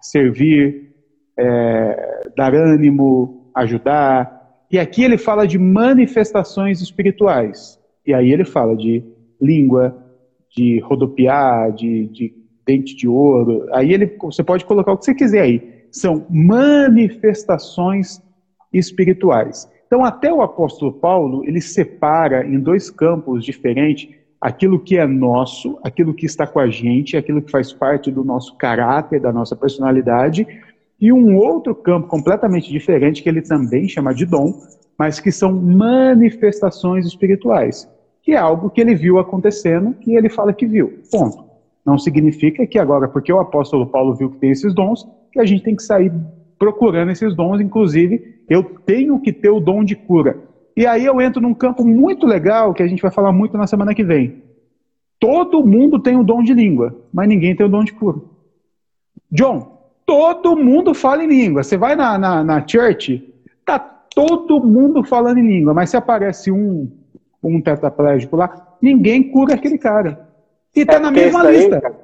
servir, é, dar ânimo, ajudar. E aqui ele fala de manifestações espirituais. E aí ele fala de língua, de rodopiar, de, de dente de ouro. Aí ele, você pode colocar o que você quiser aí. São manifestações espirituais. Então, até o apóstolo Paulo, ele separa em dois campos diferentes aquilo que é nosso, aquilo que está com a gente, aquilo que faz parte do nosso caráter, da nossa personalidade, e um outro campo completamente diferente, que ele também chama de dom, mas que são manifestações espirituais, que é algo que ele viu acontecendo e ele fala que viu. Ponto. Não significa que agora, porque o apóstolo Paulo viu que tem esses dons, que a gente tem que sair procurando esses dons, inclusive eu tenho que ter o dom de cura. E aí eu entro num campo muito legal que a gente vai falar muito na semana que vem. Todo mundo tem o dom de língua, mas ninguém tem o dom de cura. John, todo mundo fala em língua. Você vai na, na, na church, tá todo mundo falando em língua, mas se aparece um, um tetraplégico lá, ninguém cura aquele cara. E tá É na mesma lista. cara,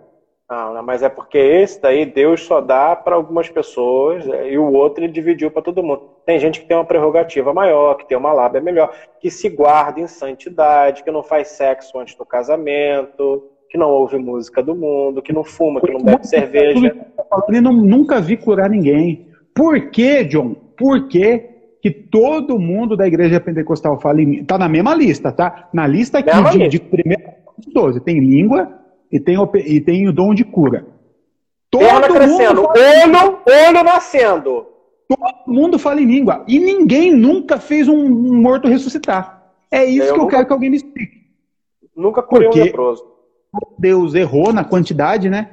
Não, mas é porque esse daí Deus só dá para algumas pessoas é, e o outro ele dividiu para todo mundo. Tem gente que tem uma prerrogativa maior, que tem uma lábia melhor, que se guarda em santidade, que não faz sexo antes do casamento, que não ouve música do mundo, que não fuma, que não bebe cerveja. Ele não, nunca vi curar ninguém. Por que, John? Por que, que todo mundo da igreja pentecostal fala em? Tá na mesma lista, tá? Na lista aqui Mesma de, lista. de primeiro de 12. Tem língua e tem, e tem o dom de cura. Todo Perna mundo, crescendo, olho, olho nascendo. todo mundo fala em língua. E ninguém nunca fez um, um morto ressuscitar. É isso Eu que eu nunca- quero que alguém me explique. Nunca curei um Por quê? leproso. Deus errou na quantidade, né?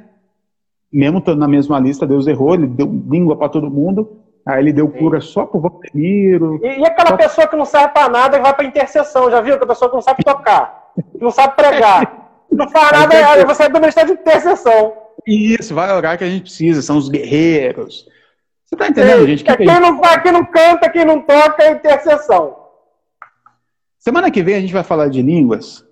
Mesmo estando na mesma lista, Deus errou, ele deu língua para todo mundo. Aí ele deu cura só pro Valdemiro. E, e aquela Só- pessoa que não serve pra nada e vai pra intercessão, já viu? Que a pessoa que não sabe tocar, que não sabe pregar, não faz nada, aí você é do ministério de intercessão. Isso, vai orar que a gente precisa, são os guerreiros. Você tá entendendo, gente? Que quem, não, quem não canta, quem não toca é intercessão. Semana que vem a gente vai falar de línguas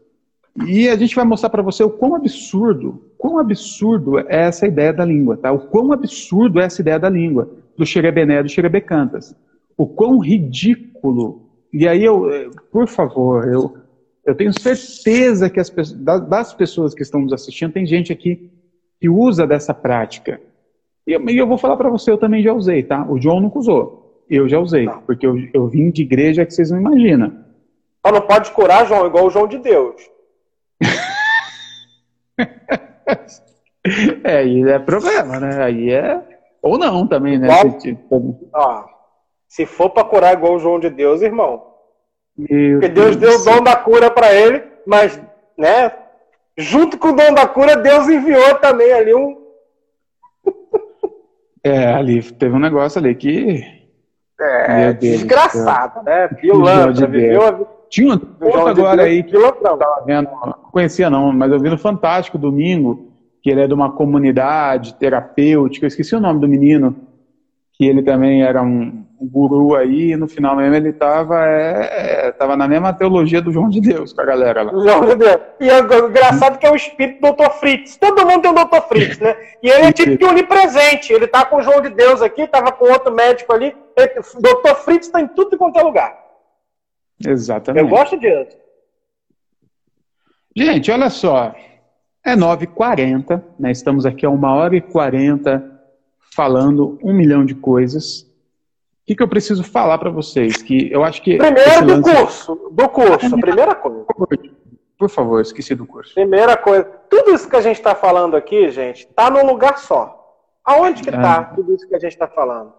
e a gente vai mostrar para você o quão absurdo, quão absurdo é essa ideia da língua, tá? O quão absurdo é essa ideia da língua, do xerebené, do xerebecantas. O quão ridículo. E aí eu, eh, por favor, eu, eu tenho certeza que as, das pessoas que estão nos assistindo, tem gente aqui que usa dessa prática. E eu, eu vou falar para você, eu também já usei, tá? O João nunca usou. Eu já usei, porque eu, eu vim de igreja que vocês não imaginam. Só não pode curar, João, igual o João de Deus. é, aí é problema, né? Aí é. Ou não também, né? Se, tipo... ah, se for para curar igual o João de Deus, irmão. Meu Porque Deus, Deus deu o dom da cura para ele, mas, né? Junto com o dom da cura, Deus enviou também ali um. é, ali teve um negócio ali que. É, desgraçado, né? Pilantra, viveu a vida tinha um outro agora aí que eu tava vendo, não conhecia não, mas eu vi no Fantástico domingo, que ele é de uma comunidade terapêutica, eu esqueci o nome do menino, que ele também era um, guru aí, e no final mesmo ele estava é, é, tava na mesma teologia do João de Deus com a galera lá. João de Deus. E é engraçado que é o espírito do Dr. Fritz. Todo mundo tem um Dr. Fritz, né? E ele é tipo que onipresente. Ele tá com o João de Deus aqui, tava com outro médico ali. O Dr. Fritz está em tudo quanto é lugar. Exatamente. Eu gosto disso. Gente, olha só. É 9h40, né? Estamos aqui a 1 hora e 40 falando um milhão de coisas. O que, que eu preciso falar para vocês? Que eu acho que. Primeiro do lance... curso. Do curso, a primeira coisa. Por favor, esqueci do curso. Primeira coisa. Tudo isso que a gente está falando aqui, gente, está num lugar só. Aonde que está ah. tudo isso que a gente está falando?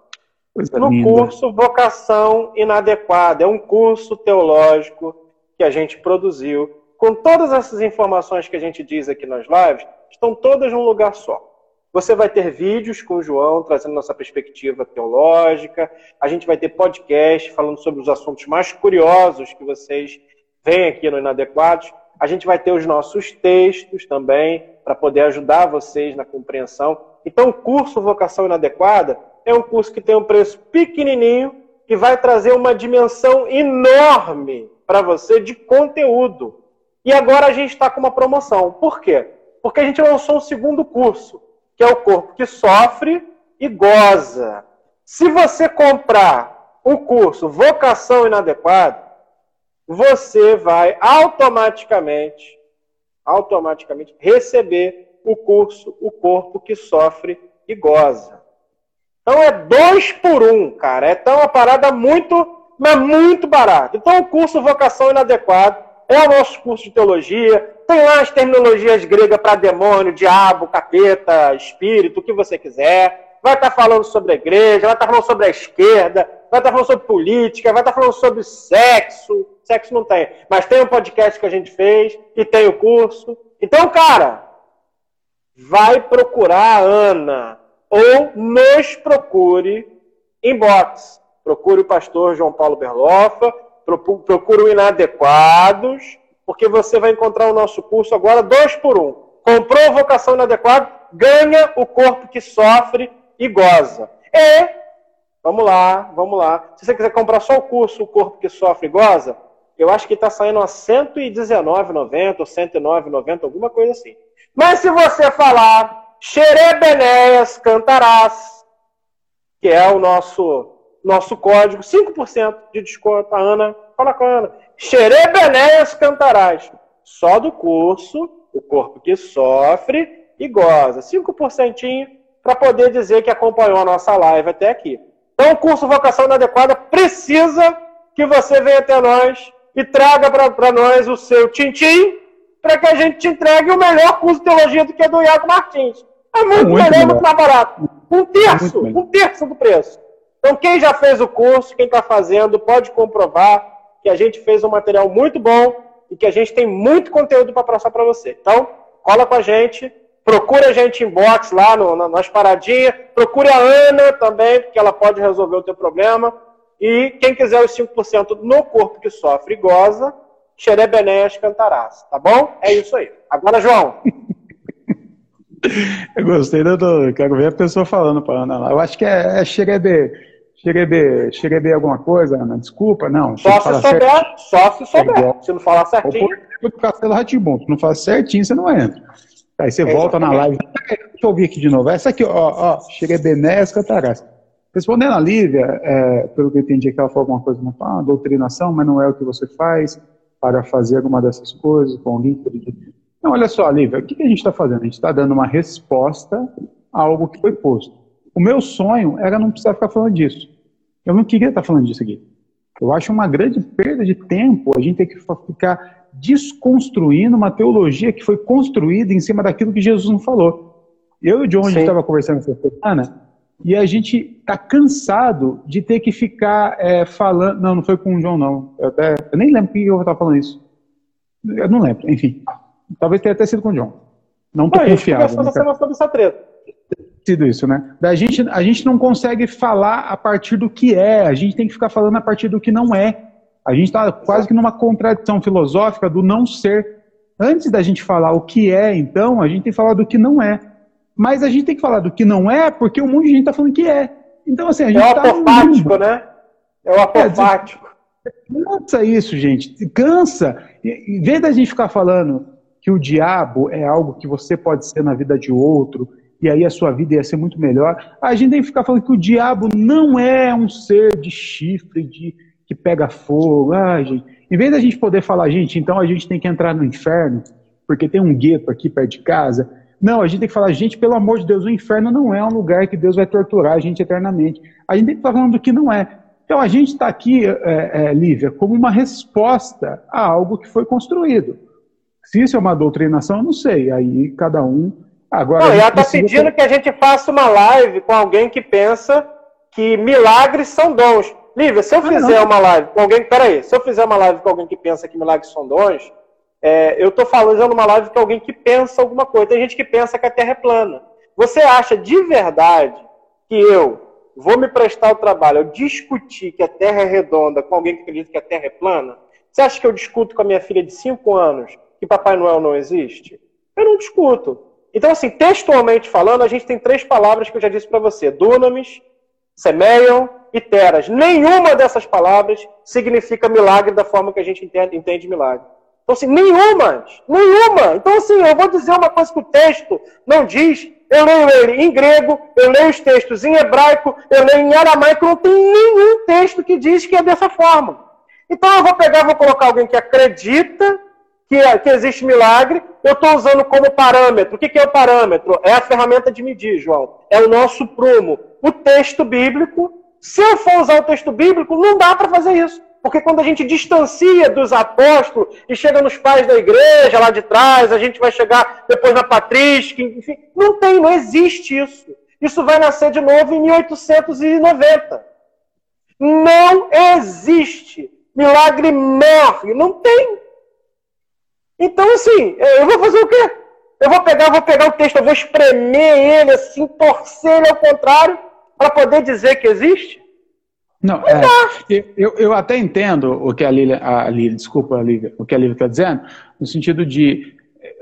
Coisa no linda. curso Vocação Inadequada. É um curso teológico que a gente produziu. Com todas essas informações que a gente diz aqui nas lives, estão todas num lugar só. Você vai ter vídeos com o João, trazendo nossa perspectiva teológica. A gente vai ter podcast falando sobre os assuntos mais curiosos que vocês veem aqui no Inadequados. A gente vai ter os nossos textos também, para poder ajudar vocês na compreensão. Então, o curso Vocação Inadequada é um curso que tem um preço pequenininho, que vai trazer uma dimensão enorme para você de conteúdo. E agora a gente está com uma promoção. Por quê? Porque a gente lançou um segundo curso, que é o corpo que sofre e goza. Se você comprar o curso Vocação Inadequada, você vai automaticamente, automaticamente receber o curso O Corpo que Sofre e Goza. Então é dois por um, cara. É tão uma parada muito, mas muito barata. Então o curso Vocação Inadequado é o nosso curso de teologia. Tem lá as terminologias gregas para demônio, diabo, capeta, espírito, o que você quiser. Vai estar tá falando sobre a igreja, vai estar tá falando sobre a esquerda, vai estar tá falando sobre política, vai estar falando sobre sexo. Sexo não tem, mas tem um podcast que a gente fez e tem o curso. Então, cara, vai procurar a Ana ou nos procure inbox. Procure o pastor João Paulo Berlofa, procure o Inadequados, porque você vai encontrar o nosso curso agora dois por um. Comprou vocação inadequada, ganha o corpo que sofre e goza. E, vamos lá, vamos lá. Se você quiser comprar só o curso O Corpo que Sofre e Goza, eu acho que está saindo a R$ 119,90 ou R$ 109,90, alguma coisa assim. Mas se você falar Xerebenéias cantarás, que é o nosso nosso código, 5% de desconto. A Ana, fala com a Ana. Xerebenéias cantarás. Só do curso, o corpo que sofre e goza. 5% para poder dizer que acompanhou a nossa live até aqui. Então, o curso Vocação Inadequada precisa que você venha até nós e traga para nós o seu tintim para que a gente te entregue o melhor curso de teologia do que do Iago Martins. É muito, muito melhor, melhor, muito mais barato. Um terço, um terço do preço. Então, quem já fez o curso, quem está fazendo, pode comprovar que a gente fez um material muito bom e que a gente tem muito conteúdo para passar para você. Então, cola com a gente, procure a gente em box lá no, na, nas paradinhas, procure a Ana também, porque ela pode resolver o teu problema. E quem quiser os 5% no corpo que sofre e goza, Xerebenéias cantarás, tá bom? É isso aí. Agora, João. Eu gostei do. Quero ver a pessoa falando para Ana lá. Eu acho que é, é xerebe, xerebe alguma coisa, Ana. Desculpa, não. Só se souber, só se souber. Se não falar certinho. O Castelo Ratibum, se não fala certinho, você não entra. Aí você é volta na live. Deixa eu ouvir aqui de novo. Essa aqui, ó, ó, xerebenés catarás. Respondendo a Lívia, é, pelo que eu entendi que ela falou alguma coisa, ah, doutrinação, mas não é o que você faz para fazer alguma dessas coisas com que acredita. Não, olha só, Lívia, o que a gente está fazendo? A gente está dando uma resposta a algo que foi posto. O meu sonho era não precisar ficar falando disso. Eu não queria estar falando disso aqui. Eu acho uma grande perda de tempo a gente ter que ficar desconstruindo uma teologia que foi construída em cima daquilo que Jesus não falou. Eu e o John, a gente estava conversando essa semana, e a gente está cansado de ter que ficar é, falando. Não, não foi com o John, não. Eu, até, eu nem lembro por que eu estava falando isso. Eu não lembro, enfim. Talvez tenha até sido com o John. Não estou confiável. Né, sobre essa treta. Sido isso, né? Da gente, a gente não consegue falar a partir do que é, a gente tem que ficar falando a partir do que não é. A gente está quase que numa contradição filosófica do não ser. Antes da gente falar o que é, então, a gente tem que falar do que não é. Mas a gente tem que falar do que não é, porque um monte de gente está falando que é. Então, assim, a gente. É o tá apofático, né? É o apofático. É, cansa isso, gente. Cansa. Em vez da gente ficar falando que o diabo é algo que você pode ser na vida de outro, e aí a sua vida ia ser muito melhor. A gente tem que ficar falando que o diabo não é um ser de chifre, de que pega fogo. Ah, gente. Em vez da gente poder falar, gente, então a gente tem que entrar no inferno, porque tem um gueto aqui perto de casa. Não, a gente tem que falar, gente, pelo amor de Deus, o inferno não é um lugar que Deus vai torturar a gente eternamente. A gente tem que estar falando do que não é. Então a gente está aqui, é, é, Lívia, como uma resposta a algo que foi construído. Se isso é uma doutrinação, eu não sei. Aí cada um. Agora. Não, ela está pedindo ter... que a gente faça uma live com alguém que pensa que milagres são dons. Lívia, se eu ah, fizer uma live com alguém. Peraí, se eu fizer uma live com alguém que pensa que milagres são dons, é, eu estou falando uma live com alguém que pensa alguma coisa. Tem gente que pensa que a Terra é plana. Você acha de verdade que eu vou me prestar o trabalho, eu discutir que a Terra é redonda com alguém que acredita que a Terra é plana? Você acha que eu discuto com a minha filha de 5 anos que Papai Noel não existe? Eu não discuto. Então, assim, textualmente falando, a gente tem três palavras que eu já disse para você: dunamis, semeion e teras. Nenhuma dessas palavras significa milagre da forma que a gente entende, entende milagre. Então, assim, nenhuma, nenhuma. Então, assim, eu vou dizer uma coisa que o texto não diz. Eu leio ele em grego, eu leio os textos em hebraico, eu leio em aramaico, não tem nenhum texto que diz que é dessa forma. Então, eu vou pegar, vou colocar alguém que acredita que, que existe milagre, eu estou usando como parâmetro. O que, que é o parâmetro? É a ferramenta de medir, João. É o nosso prumo. O texto bíblico. Se eu for usar o texto bíblico, não dá para fazer isso. Porque quando a gente distancia dos apóstolos e chega nos pais da igreja lá de trás, a gente vai chegar depois na patrística, enfim, não tem, não existe isso. Isso vai nascer de novo em 1890. Não existe. Milagre morre. Não tem. Então, assim, eu vou fazer o quê? Eu vou pegar, vou pegar o texto, eu vou espremer ele assim, torcer ele ao contrário, para poder dizer que existe? Não, é, eu, eu até entendo o que a Lília, a Lília desculpa, a Lívia, o que a Lívia está dizendo, no sentido de.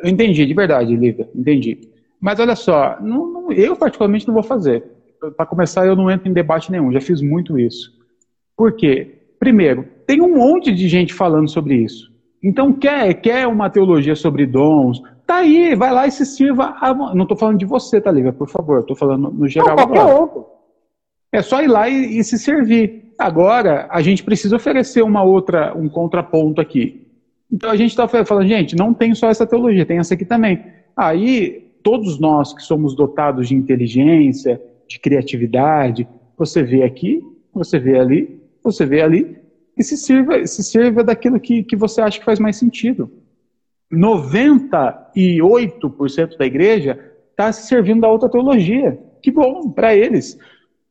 Eu entendi, de verdade, Lívia, entendi. Mas olha só, não, não, eu particularmente não vou fazer. Para começar, eu não entro em debate nenhum, já fiz muito isso. Por quê? Primeiro, tem um monte de gente falando sobre isso. Então, quer, quer uma teologia sobre dons? Tá aí, vai lá e se sirva. A... Não estou falando de você, tá, Lívia? Por favor, estou falando no geral. Não, qualquer outro. É só ir lá e, e, se servir. Agora, a gente precisa oferecer uma outra, um contraponto aqui. Então a gente está falando, gente, não tem só essa teologia, tem essa aqui também. Aí, todos nós que somos dotados de inteligência, de criatividade, você vê aqui, você vê ali, você vê ali, e se sirva, se sirva daquilo que, que você acha que faz mais sentido. 98% da igreja está se servindo da outra teologia. Que bom para eles.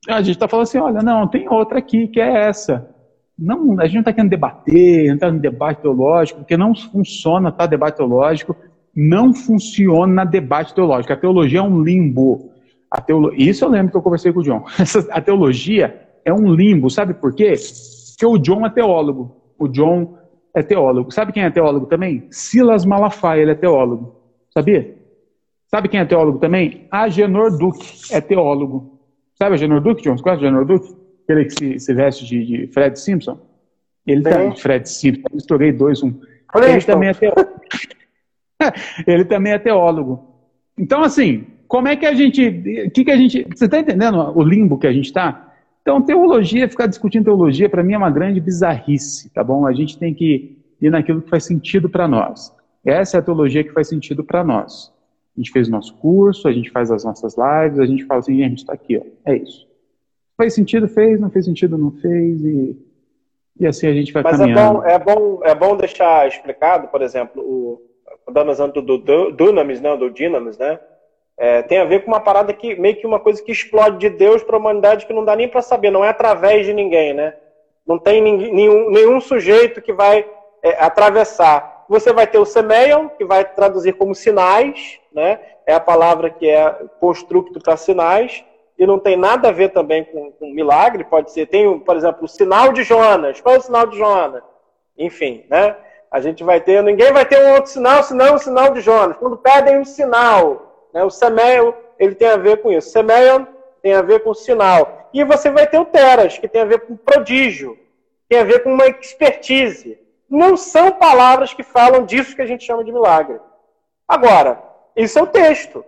A gente está falando assim: olha, não, tem outra aqui que é essa. Não, a gente não está querendo debater, entrar no debate teológico, porque não funciona tá, debate teológico, não funciona debate teológico. A teologia é um limbo. A teolo... Isso eu lembro que eu conversei com o John. a teologia é um limbo, sabe por quê? Porque o John é teólogo. O John é teólogo. Sabe quem é teólogo também? Silas Malafaia, ele é teólogo. Sabia? Sabe quem é teólogo também? Agenor Duque é teólogo. Sabe Agenor Duque, John? Você conhece Agenor Duque? Aquele que se, se veste de, de, Fred Simpson? Ele também, Fred Simpson, misturei dois, um. Ele também é teólogo. Ele também é teólogo. Então, assim, como é que a gente. que, que a gente. Você está entendendo o limbo que a gente está? Então, teologia, ficar discutindo teologia, para mim é uma grande bizarrice, tá bom? A gente tem que ir naquilo que faz sentido para nós. Essa é a teologia que faz sentido para nós. A gente fez o nosso curso, a gente faz as nossas lives, a gente fala assim, a gente está aqui, ó, é isso. Faz sentido, fez, não fez sentido, não fez, e, e assim a gente vai Mas caminhando. Mas é bom, é, bom, é bom deixar explicado, por exemplo, o, dando exemplo do, do Dunamis, né, do Dinamis, né, é, tem a ver com uma parada que, meio que uma coisa que explode de Deus para a humanidade que não dá nem para saber, não é através de ninguém, né? Não tem nenhum, nenhum sujeito que vai é, atravessar você vai ter o semeion, que vai traduzir como sinais, né? É a palavra que é construto para sinais, e não tem nada a ver também com, com milagre, pode ser, tem, por exemplo, o sinal de Jonas. Qual é o sinal de Jonas? Enfim, né? A gente vai ter, ninguém vai ter um outro sinal senão o sinal de Jonas. Quando pedem um sinal, né? o semeion, ele tem a ver com isso. Semeion tem a ver com sinal. E você vai ter o teras, que tem a ver com prodígio, tem a ver com uma expertise não são palavras que falam disso que a gente chama de milagre. Agora, isso é o texto.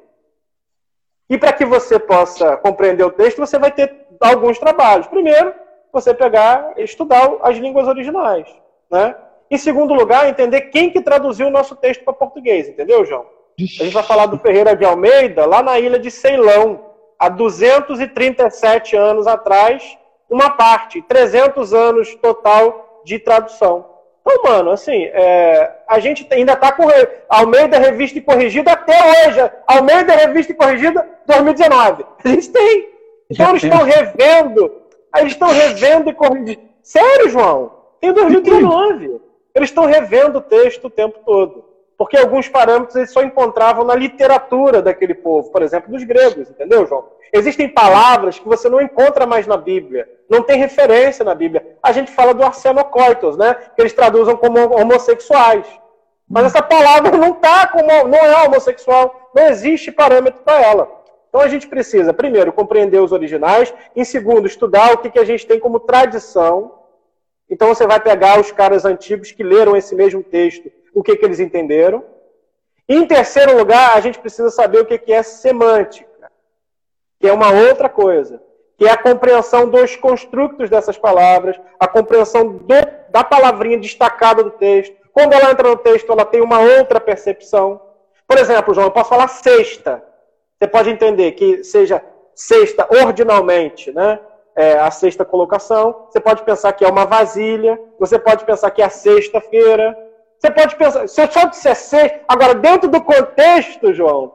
E para que você possa compreender o texto, você vai ter alguns trabalhos. Primeiro, você pegar estudar as línguas originais. Né? Em segundo lugar, entender quem que traduziu o nosso texto para português. Entendeu, João? A gente vai falar do Ferreira de Almeida, lá na ilha de Ceilão, há 237 anos atrás, uma parte, 300 anos total de tradução. Então, mano, assim, é, a gente ainda está com Almeida Revista e Corrigida até hoje. Almeida Revista e Corrigida 2019. A gente tem. Então eles estão revendo. Eles estão revendo e corrigindo. Sério, João? Tem 2019. Eles estão revendo o texto o tempo todo. Porque alguns parâmetros eles só encontravam na literatura daquele povo, por exemplo, dos gregos, entendeu, João? Existem palavras que você não encontra mais na Bíblia. Não tem referência na Bíblia. A gente fala do arsenocoitos, né? Que eles traduzem como homossexuais. Mas essa palavra não tá como, não é homossexual. Não existe parâmetro para ela. Então a gente precisa, primeiro, compreender os originais. Em segundo, estudar o que, que a gente tem como tradição. Então você vai pegar os caras antigos que leram esse mesmo texto, o que, que eles entenderam. Em terceiro lugar, a gente precisa saber o que, que é semântica que é uma outra coisa, que é a compreensão dos construtos dessas palavras, a compreensão do, da palavrinha destacada do texto. Quando ela entra no texto, ela tem uma outra percepção. Por exemplo, João, eu posso falar sexta. Você pode entender que seja sexta ordinalmente, né? É a sexta colocação. Você pode pensar que é uma vasilha. Você pode pensar que é a sexta-feira. Você pode pensar. Se eu só disser sexta. Agora, dentro do contexto, João,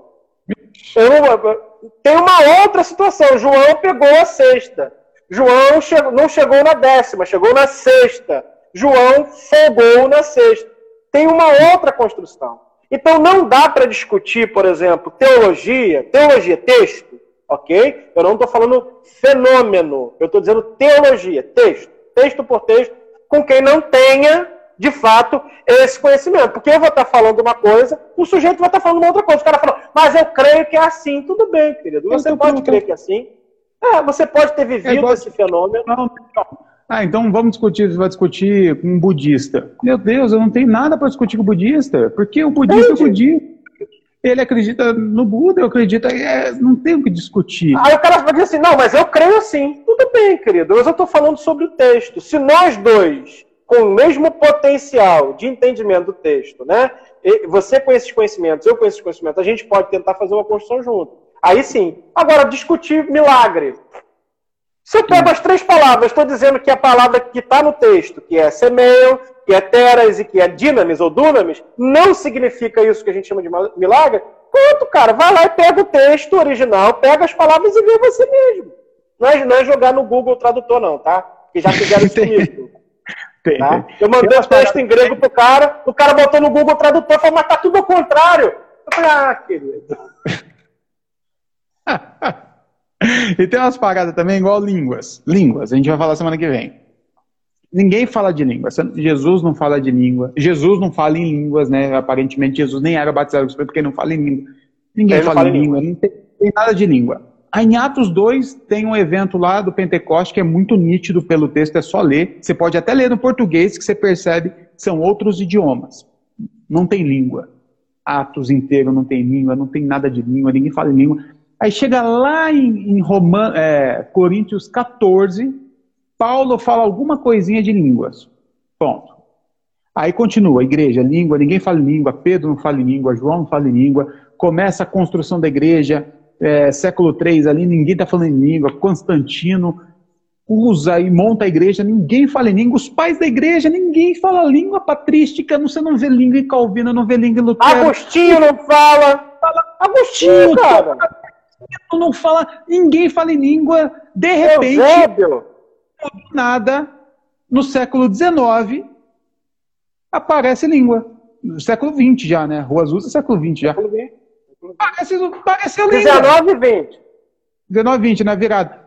eu, tem uma outra situação. João pegou a sexta. João chegou, não chegou na décima, chegou na sexta. João folgou na sexta. Tem uma outra construção. Então não dá para discutir, por exemplo, teologia, teologia, texto, ok? Eu não estou falando fenômeno, eu estou dizendo teologia, texto, texto por texto, com quem não tenha de fato, esse conhecimento. Porque eu vou estar falando uma coisa, o sujeito vai estar falando uma outra coisa. O cara falou, mas eu creio que é assim. Tudo bem, querido. Você pode crer que é assim. É, você pode ter vivido é esse fenômeno. Não, não. Ah, então vamos discutir, você vai discutir com um budista. Meu Deus, eu não tenho nada para discutir com o budista, porque o budista Entendi. é budista. Ele acredita no Buda, eu acredito, é, não tem o que discutir. Aí o cara vai dizer assim, não, mas eu creio sim. Tudo bem, querido, mas eu estou falando sobre o texto. Se nós dois com o mesmo potencial de entendimento do texto, né? Você com esses conhecimentos, eu com esses conhecimentos, a gente pode tentar fazer uma construção junto. Aí sim. Agora, discutir milagre. Se eu pego as três palavras, estou dizendo que a palavra que está no texto, que é semeio, que é teras e que é dinamis ou dunamis, não significa isso que a gente chama de milagre. Pronto, cara, vai lá e pega o texto original, pega as palavras e vê você mesmo. Não é, não é jogar no Google Tradutor, não, tá? Que já fizeram isso comigo. Tem, tá? tem. Eu mandei o texto em grego pro cara, o cara botou no Google Tradutor e falou, mas tá tudo ao contrário. Eu falei, ah, querido. e tem umas paradas também igual línguas. Línguas, a gente vai falar semana que vem. Ninguém fala de língua. Jesus não fala de língua. Jesus não fala em línguas, né? Aparentemente Jesus nem era batizado porque não fala em língua. Ninguém fala, fala língua, língua, não tem, tem nada de língua. Em Atos 2 tem um evento lá do Pentecoste que é muito nítido pelo texto, é só ler. Você pode até ler no português que você percebe que são outros idiomas. Não tem língua. Atos inteiro não tem língua, não tem nada de língua, ninguém fala língua. Aí chega lá em, em Roman, é, Coríntios 14, Paulo fala alguma coisinha de línguas. Ponto. Aí continua, igreja, língua, ninguém fala língua, Pedro não fala língua, João não fala língua, começa a construção da igreja, é, século III ali, ninguém está falando em língua, Constantino usa e monta a igreja, ninguém fala em língua, os pais da igreja, ninguém fala língua patrística, você não vê língua em Calvino, não vê língua em Lutero. Agostinho não fala. fala Agostinho, cara. Não fala, ninguém fala em língua, de repente, Eusébio. nada, no século XIX, aparece língua. No século XX já, né? Ruas usa século XX já. Século XX. Parece, parece língua. 19 e 20. 19 e 20, na virada.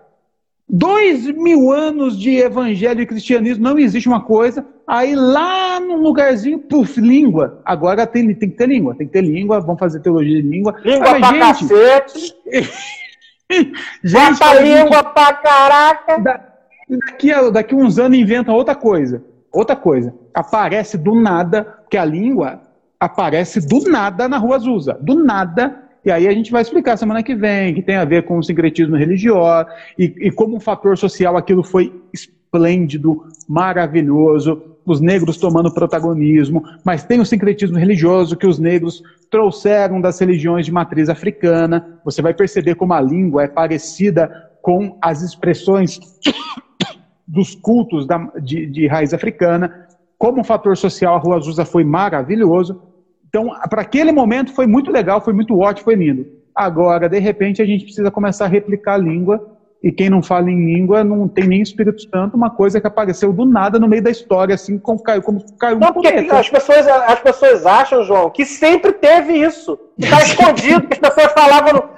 Dois mil anos de evangelho e cristianismo, não existe uma coisa. Aí lá num lugarzinho, puf, língua. Agora tem, tem que ter língua, tem que ter língua, vamos fazer teologia de língua. Língua ah, pra gente, cacete. gente, Bota língua gente, pra caraca. Daqui, daqui uns anos inventa outra coisa. Outra coisa. Aparece do nada, que a língua aparece do nada na rua Azusa. Do nada e aí a gente vai explicar semana que vem, que tem a ver com o sincretismo religioso e, e como um fator social aquilo foi esplêndido, maravilhoso, os negros tomando protagonismo, mas tem o sincretismo religioso que os negros trouxeram das religiões de matriz africana. Você vai perceber como a língua é parecida com as expressões dos cultos da, de, de raiz africana. Como um fator social, a Rua Azusa foi maravilhoso. Então, para aquele momento foi muito legal, foi muito ótimo, foi lindo. Agora, de repente, a gente precisa começar a replicar a língua, e quem não fala em língua não tem nem Espírito Santo, uma coisa que apareceu do nada no meio da história, assim, como caiu, como caiu não, porque as pessoas, as pessoas acham, João, que sempre teve isso. Está escondido, as pessoas falavam no.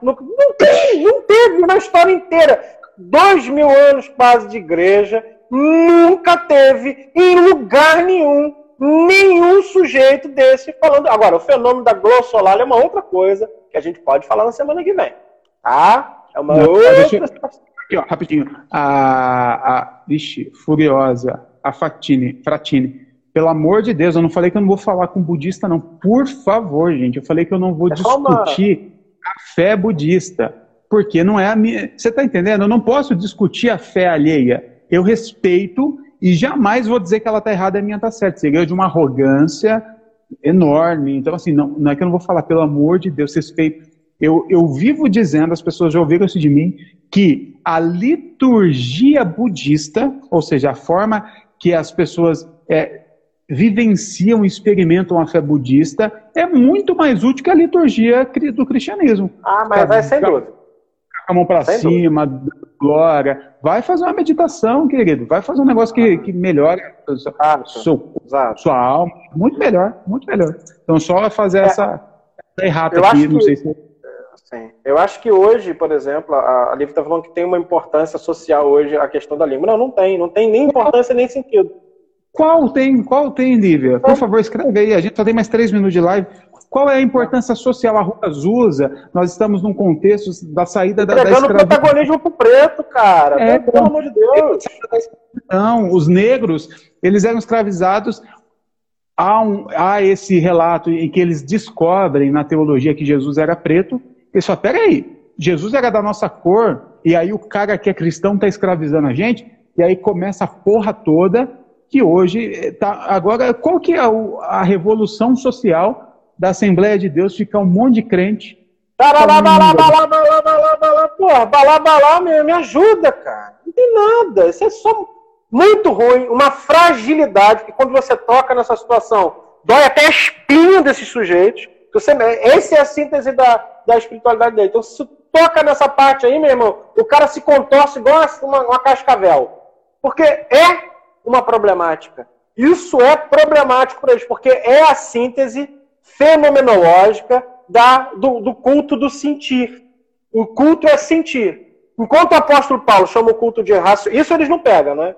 Não, não, tem, não teve na história inteira. Dois mil anos quase de igreja, nunca teve em lugar nenhum nenhum sujeito desse falando. Agora, o fenômeno da glossolalia é uma outra coisa que a gente pode falar na semana que vem. Tá? É uma Não, outra deixa... Aqui, ó, rapidinho. A, a, vixe, Furiosa, a Fatine, Fratine. Pelo amor de Deus, eu não falei que eu não vou falar com budista, não. Por favor, gente. Eu falei que eu não vou é discutir uma... a fé budista. Porque não é a minha. Você está entendendo? Eu não posso discutir a fé alheia. Eu respeito e jamais vou dizer que ela está errada e a minha está certa. Seria de uma arrogância enorme. Então, assim, não, não é que eu não vou falar, pelo amor de Deus, respeito. Eu, eu vivo dizendo, as pessoas já ouviram isso de mim, que a liturgia budista, ou seja, a forma que as pessoas é, vivenciam experimentam a fé budista, é muito mais útil que a liturgia do cristianismo. Ah, mas vai sem dúvida. A mão para cima, dúvida glória. Vai fazer uma meditação, querido. Vai fazer um negócio que, que melhore a sua, sua, sua alma. Muito melhor, muito melhor. Então, só fazer é, essa, errata aqui, não que, sei se. Sim. Eu acho que hoje, por exemplo, a, a Lívia está falando que tem uma importância social hoje a questão da língua. Não, não tem. Não tem nem importância nem sentido. Qual tem, qual tem, Lívia? Por favor, escreve aí. A gente só tem mais três minutos de live. Qual é a importância social? A Rua Azusa, nós estamos num contexto da saída da, da escravidão. protagonismo pro preto, cara. É, pelo amor de Deus. Não, os negros, eles eram escravizados. Há, um, há esse relato em que eles descobrem na teologia que Jesus era preto. E só, peraí, Jesus era da nossa cor, e aí o cara que é cristão está escravizando a gente, e aí começa a porra toda, que hoje tá. Agora, qual que é a revolução social da Assembleia de Deus ficar um monte de crente. Balá, balá, balá, balá, balá, balá, porra, balá, balá, me, me ajuda, cara. Não tem nada. Isso é só muito ruim, uma fragilidade que quando você toca nessa situação, dói até a espinha desses sujeitos. Você, essa é a síntese da, da espiritualidade dele. Então, se toca nessa parte aí, meu irmão, o cara se contorce igual uma, uma cascavel. Porque é uma problemática. Isso é problemático para eles, porque é a síntese fenomenológica da, do, do culto do sentir. O culto é sentir. Enquanto o apóstolo Paulo chama o culto de raciocínio, isso eles não pegam, né?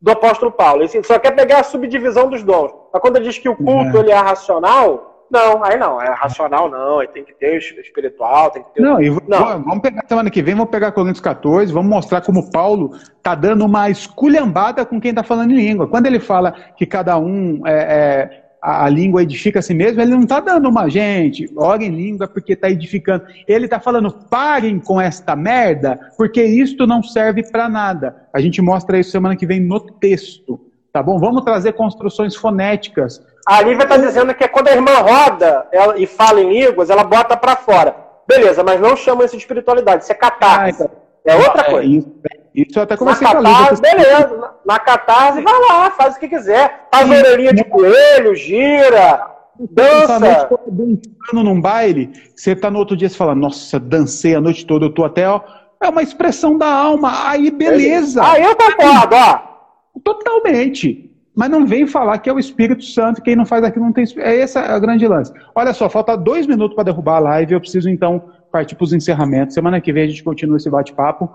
Do apóstolo Paulo. Ele só quer pegar a subdivisão dos dons. Mas quando ele diz que o culto uhum. ele é racional, Não, aí não, é racional não, aí tem que ter espiritual, tem que ter. Não, e não. vamos pegar semana que vem, vamos pegar Coríntios 14, vamos mostrar como Paulo tá dando uma esculhambada com quem tá falando em língua. Quando ele fala que cada um é, é a, a, língua edifica a si mesmo, ele não está dando uma gente, ora em língua porque está edificando. Ele está falando, parem com esta merda, porque isto não serve para nada. A gente mostra isso semana que vem no texto. Tá bom? Vamos trazer construções fonéticas a Lívia está dizendo que é quando a irmã roda ela, e fala em línguas, ela bota para fora. Beleza, mas não chama isso de espiritualidade, isso é catarse. Ah, então. é outra é, coisa. Isso, isso eu até comecei na catarse, beleza. Na, na catarse, vai lá, faz o que quiser. Faz Sim. orelhinha de coelho, gira, dança. Dançando num baile, você tá no outro dia e fala, nossa, dancei a noite toda, eu tô até, ó. É uma expressão da alma. Aí, beleza. Aí eu concordo, ó. Totalmente. Mas não vem falar que é o Espírito Santo, quem não faz aquilo não tem É essa a grande lance. Olha só, falta dois minutos para derrubar a live, eu preciso então partir para os encerramentos. Semana que vem a gente continua esse bate-papo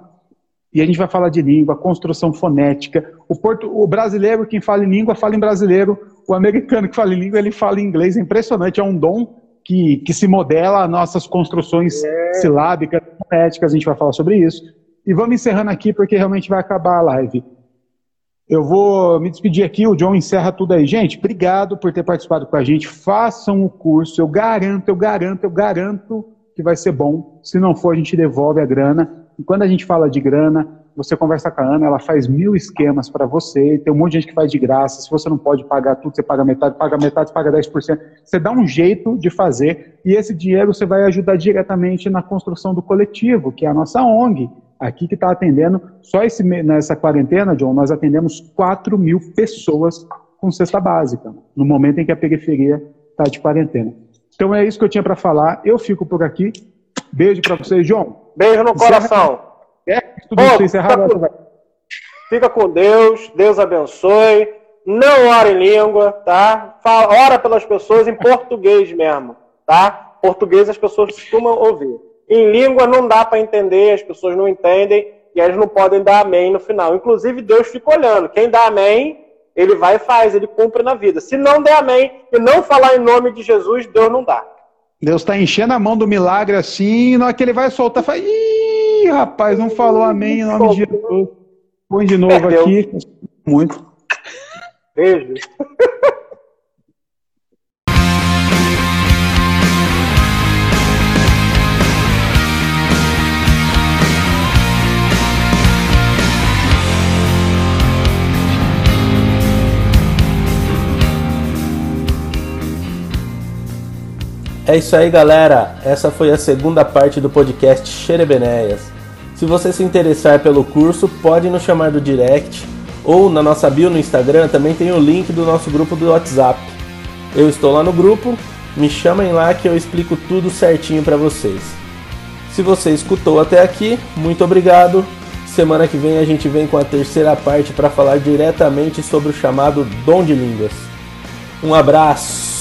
e a gente vai falar de língua, construção fonética. O, porto, o brasileiro, quem fala em língua, fala em brasileiro. O americano que fala em língua, ele fala em inglês. É impressionante, é um dom que, que se modela nossas construções é. silábicas, fonéticas. A gente vai falar sobre isso. E vamos encerrando aqui, porque realmente vai acabar a live. Eu vou me despedir aqui, o John encerra tudo aí. Gente, obrigado por ter participado com a gente. Façam o curso, eu garanto, eu garanto, eu garanto que vai ser bom. Se não for, a gente devolve a grana. E quando a gente fala de grana, você conversa com a Ana, ela faz mil esquemas para você. Tem um monte de gente que faz de graça. Se você não pode pagar tudo, você paga metade, paga metade, paga 10%. Você dá um jeito de fazer e esse dinheiro você vai ajudar diretamente na construção do coletivo, que é a nossa ONG aqui que está atendendo, só esse, nessa quarentena, John, nós atendemos 4 mil pessoas com cesta básica, no momento em que a periferia está de quarentena. Então é isso que eu tinha para falar. Eu fico por aqui. Beijo para vocês, John. Beijo no coração. É, tudo isso encerrado. Fica, fica com Deus, Deus abençoe. Não ora em língua, tá? Fala, ora pelas pessoas em português mesmo, tá? Português as pessoas costumam ouvir. Em língua não dá para entender, as pessoas não entendem e eles não podem dar amém no final. Inclusive, Deus fica olhando. Quem dá amém, ele vai e faz, ele cumpre na vida. Se não der amém e não falar em nome de Jesus, Deus não dá. Deus está enchendo a mão do milagre assim, na hora que ele vai soltar, fala, ih, rapaz, não falou amém em nome de Jesus. Põe de novo Perdeu. aqui. Muito. Beijo. É isso aí, galera. Essa foi a segunda parte do podcast Xerebenéias. Se você se interessar pelo curso, pode nos chamar do direct ou na nossa bio no Instagram também tem o link do nosso grupo do WhatsApp. Eu estou lá no grupo, me chamem lá que eu explico tudo certinho para vocês. Se você escutou até aqui, muito obrigado. Semana que vem a gente vem com a terceira parte para falar diretamente sobre o chamado dom de línguas. Um abraço.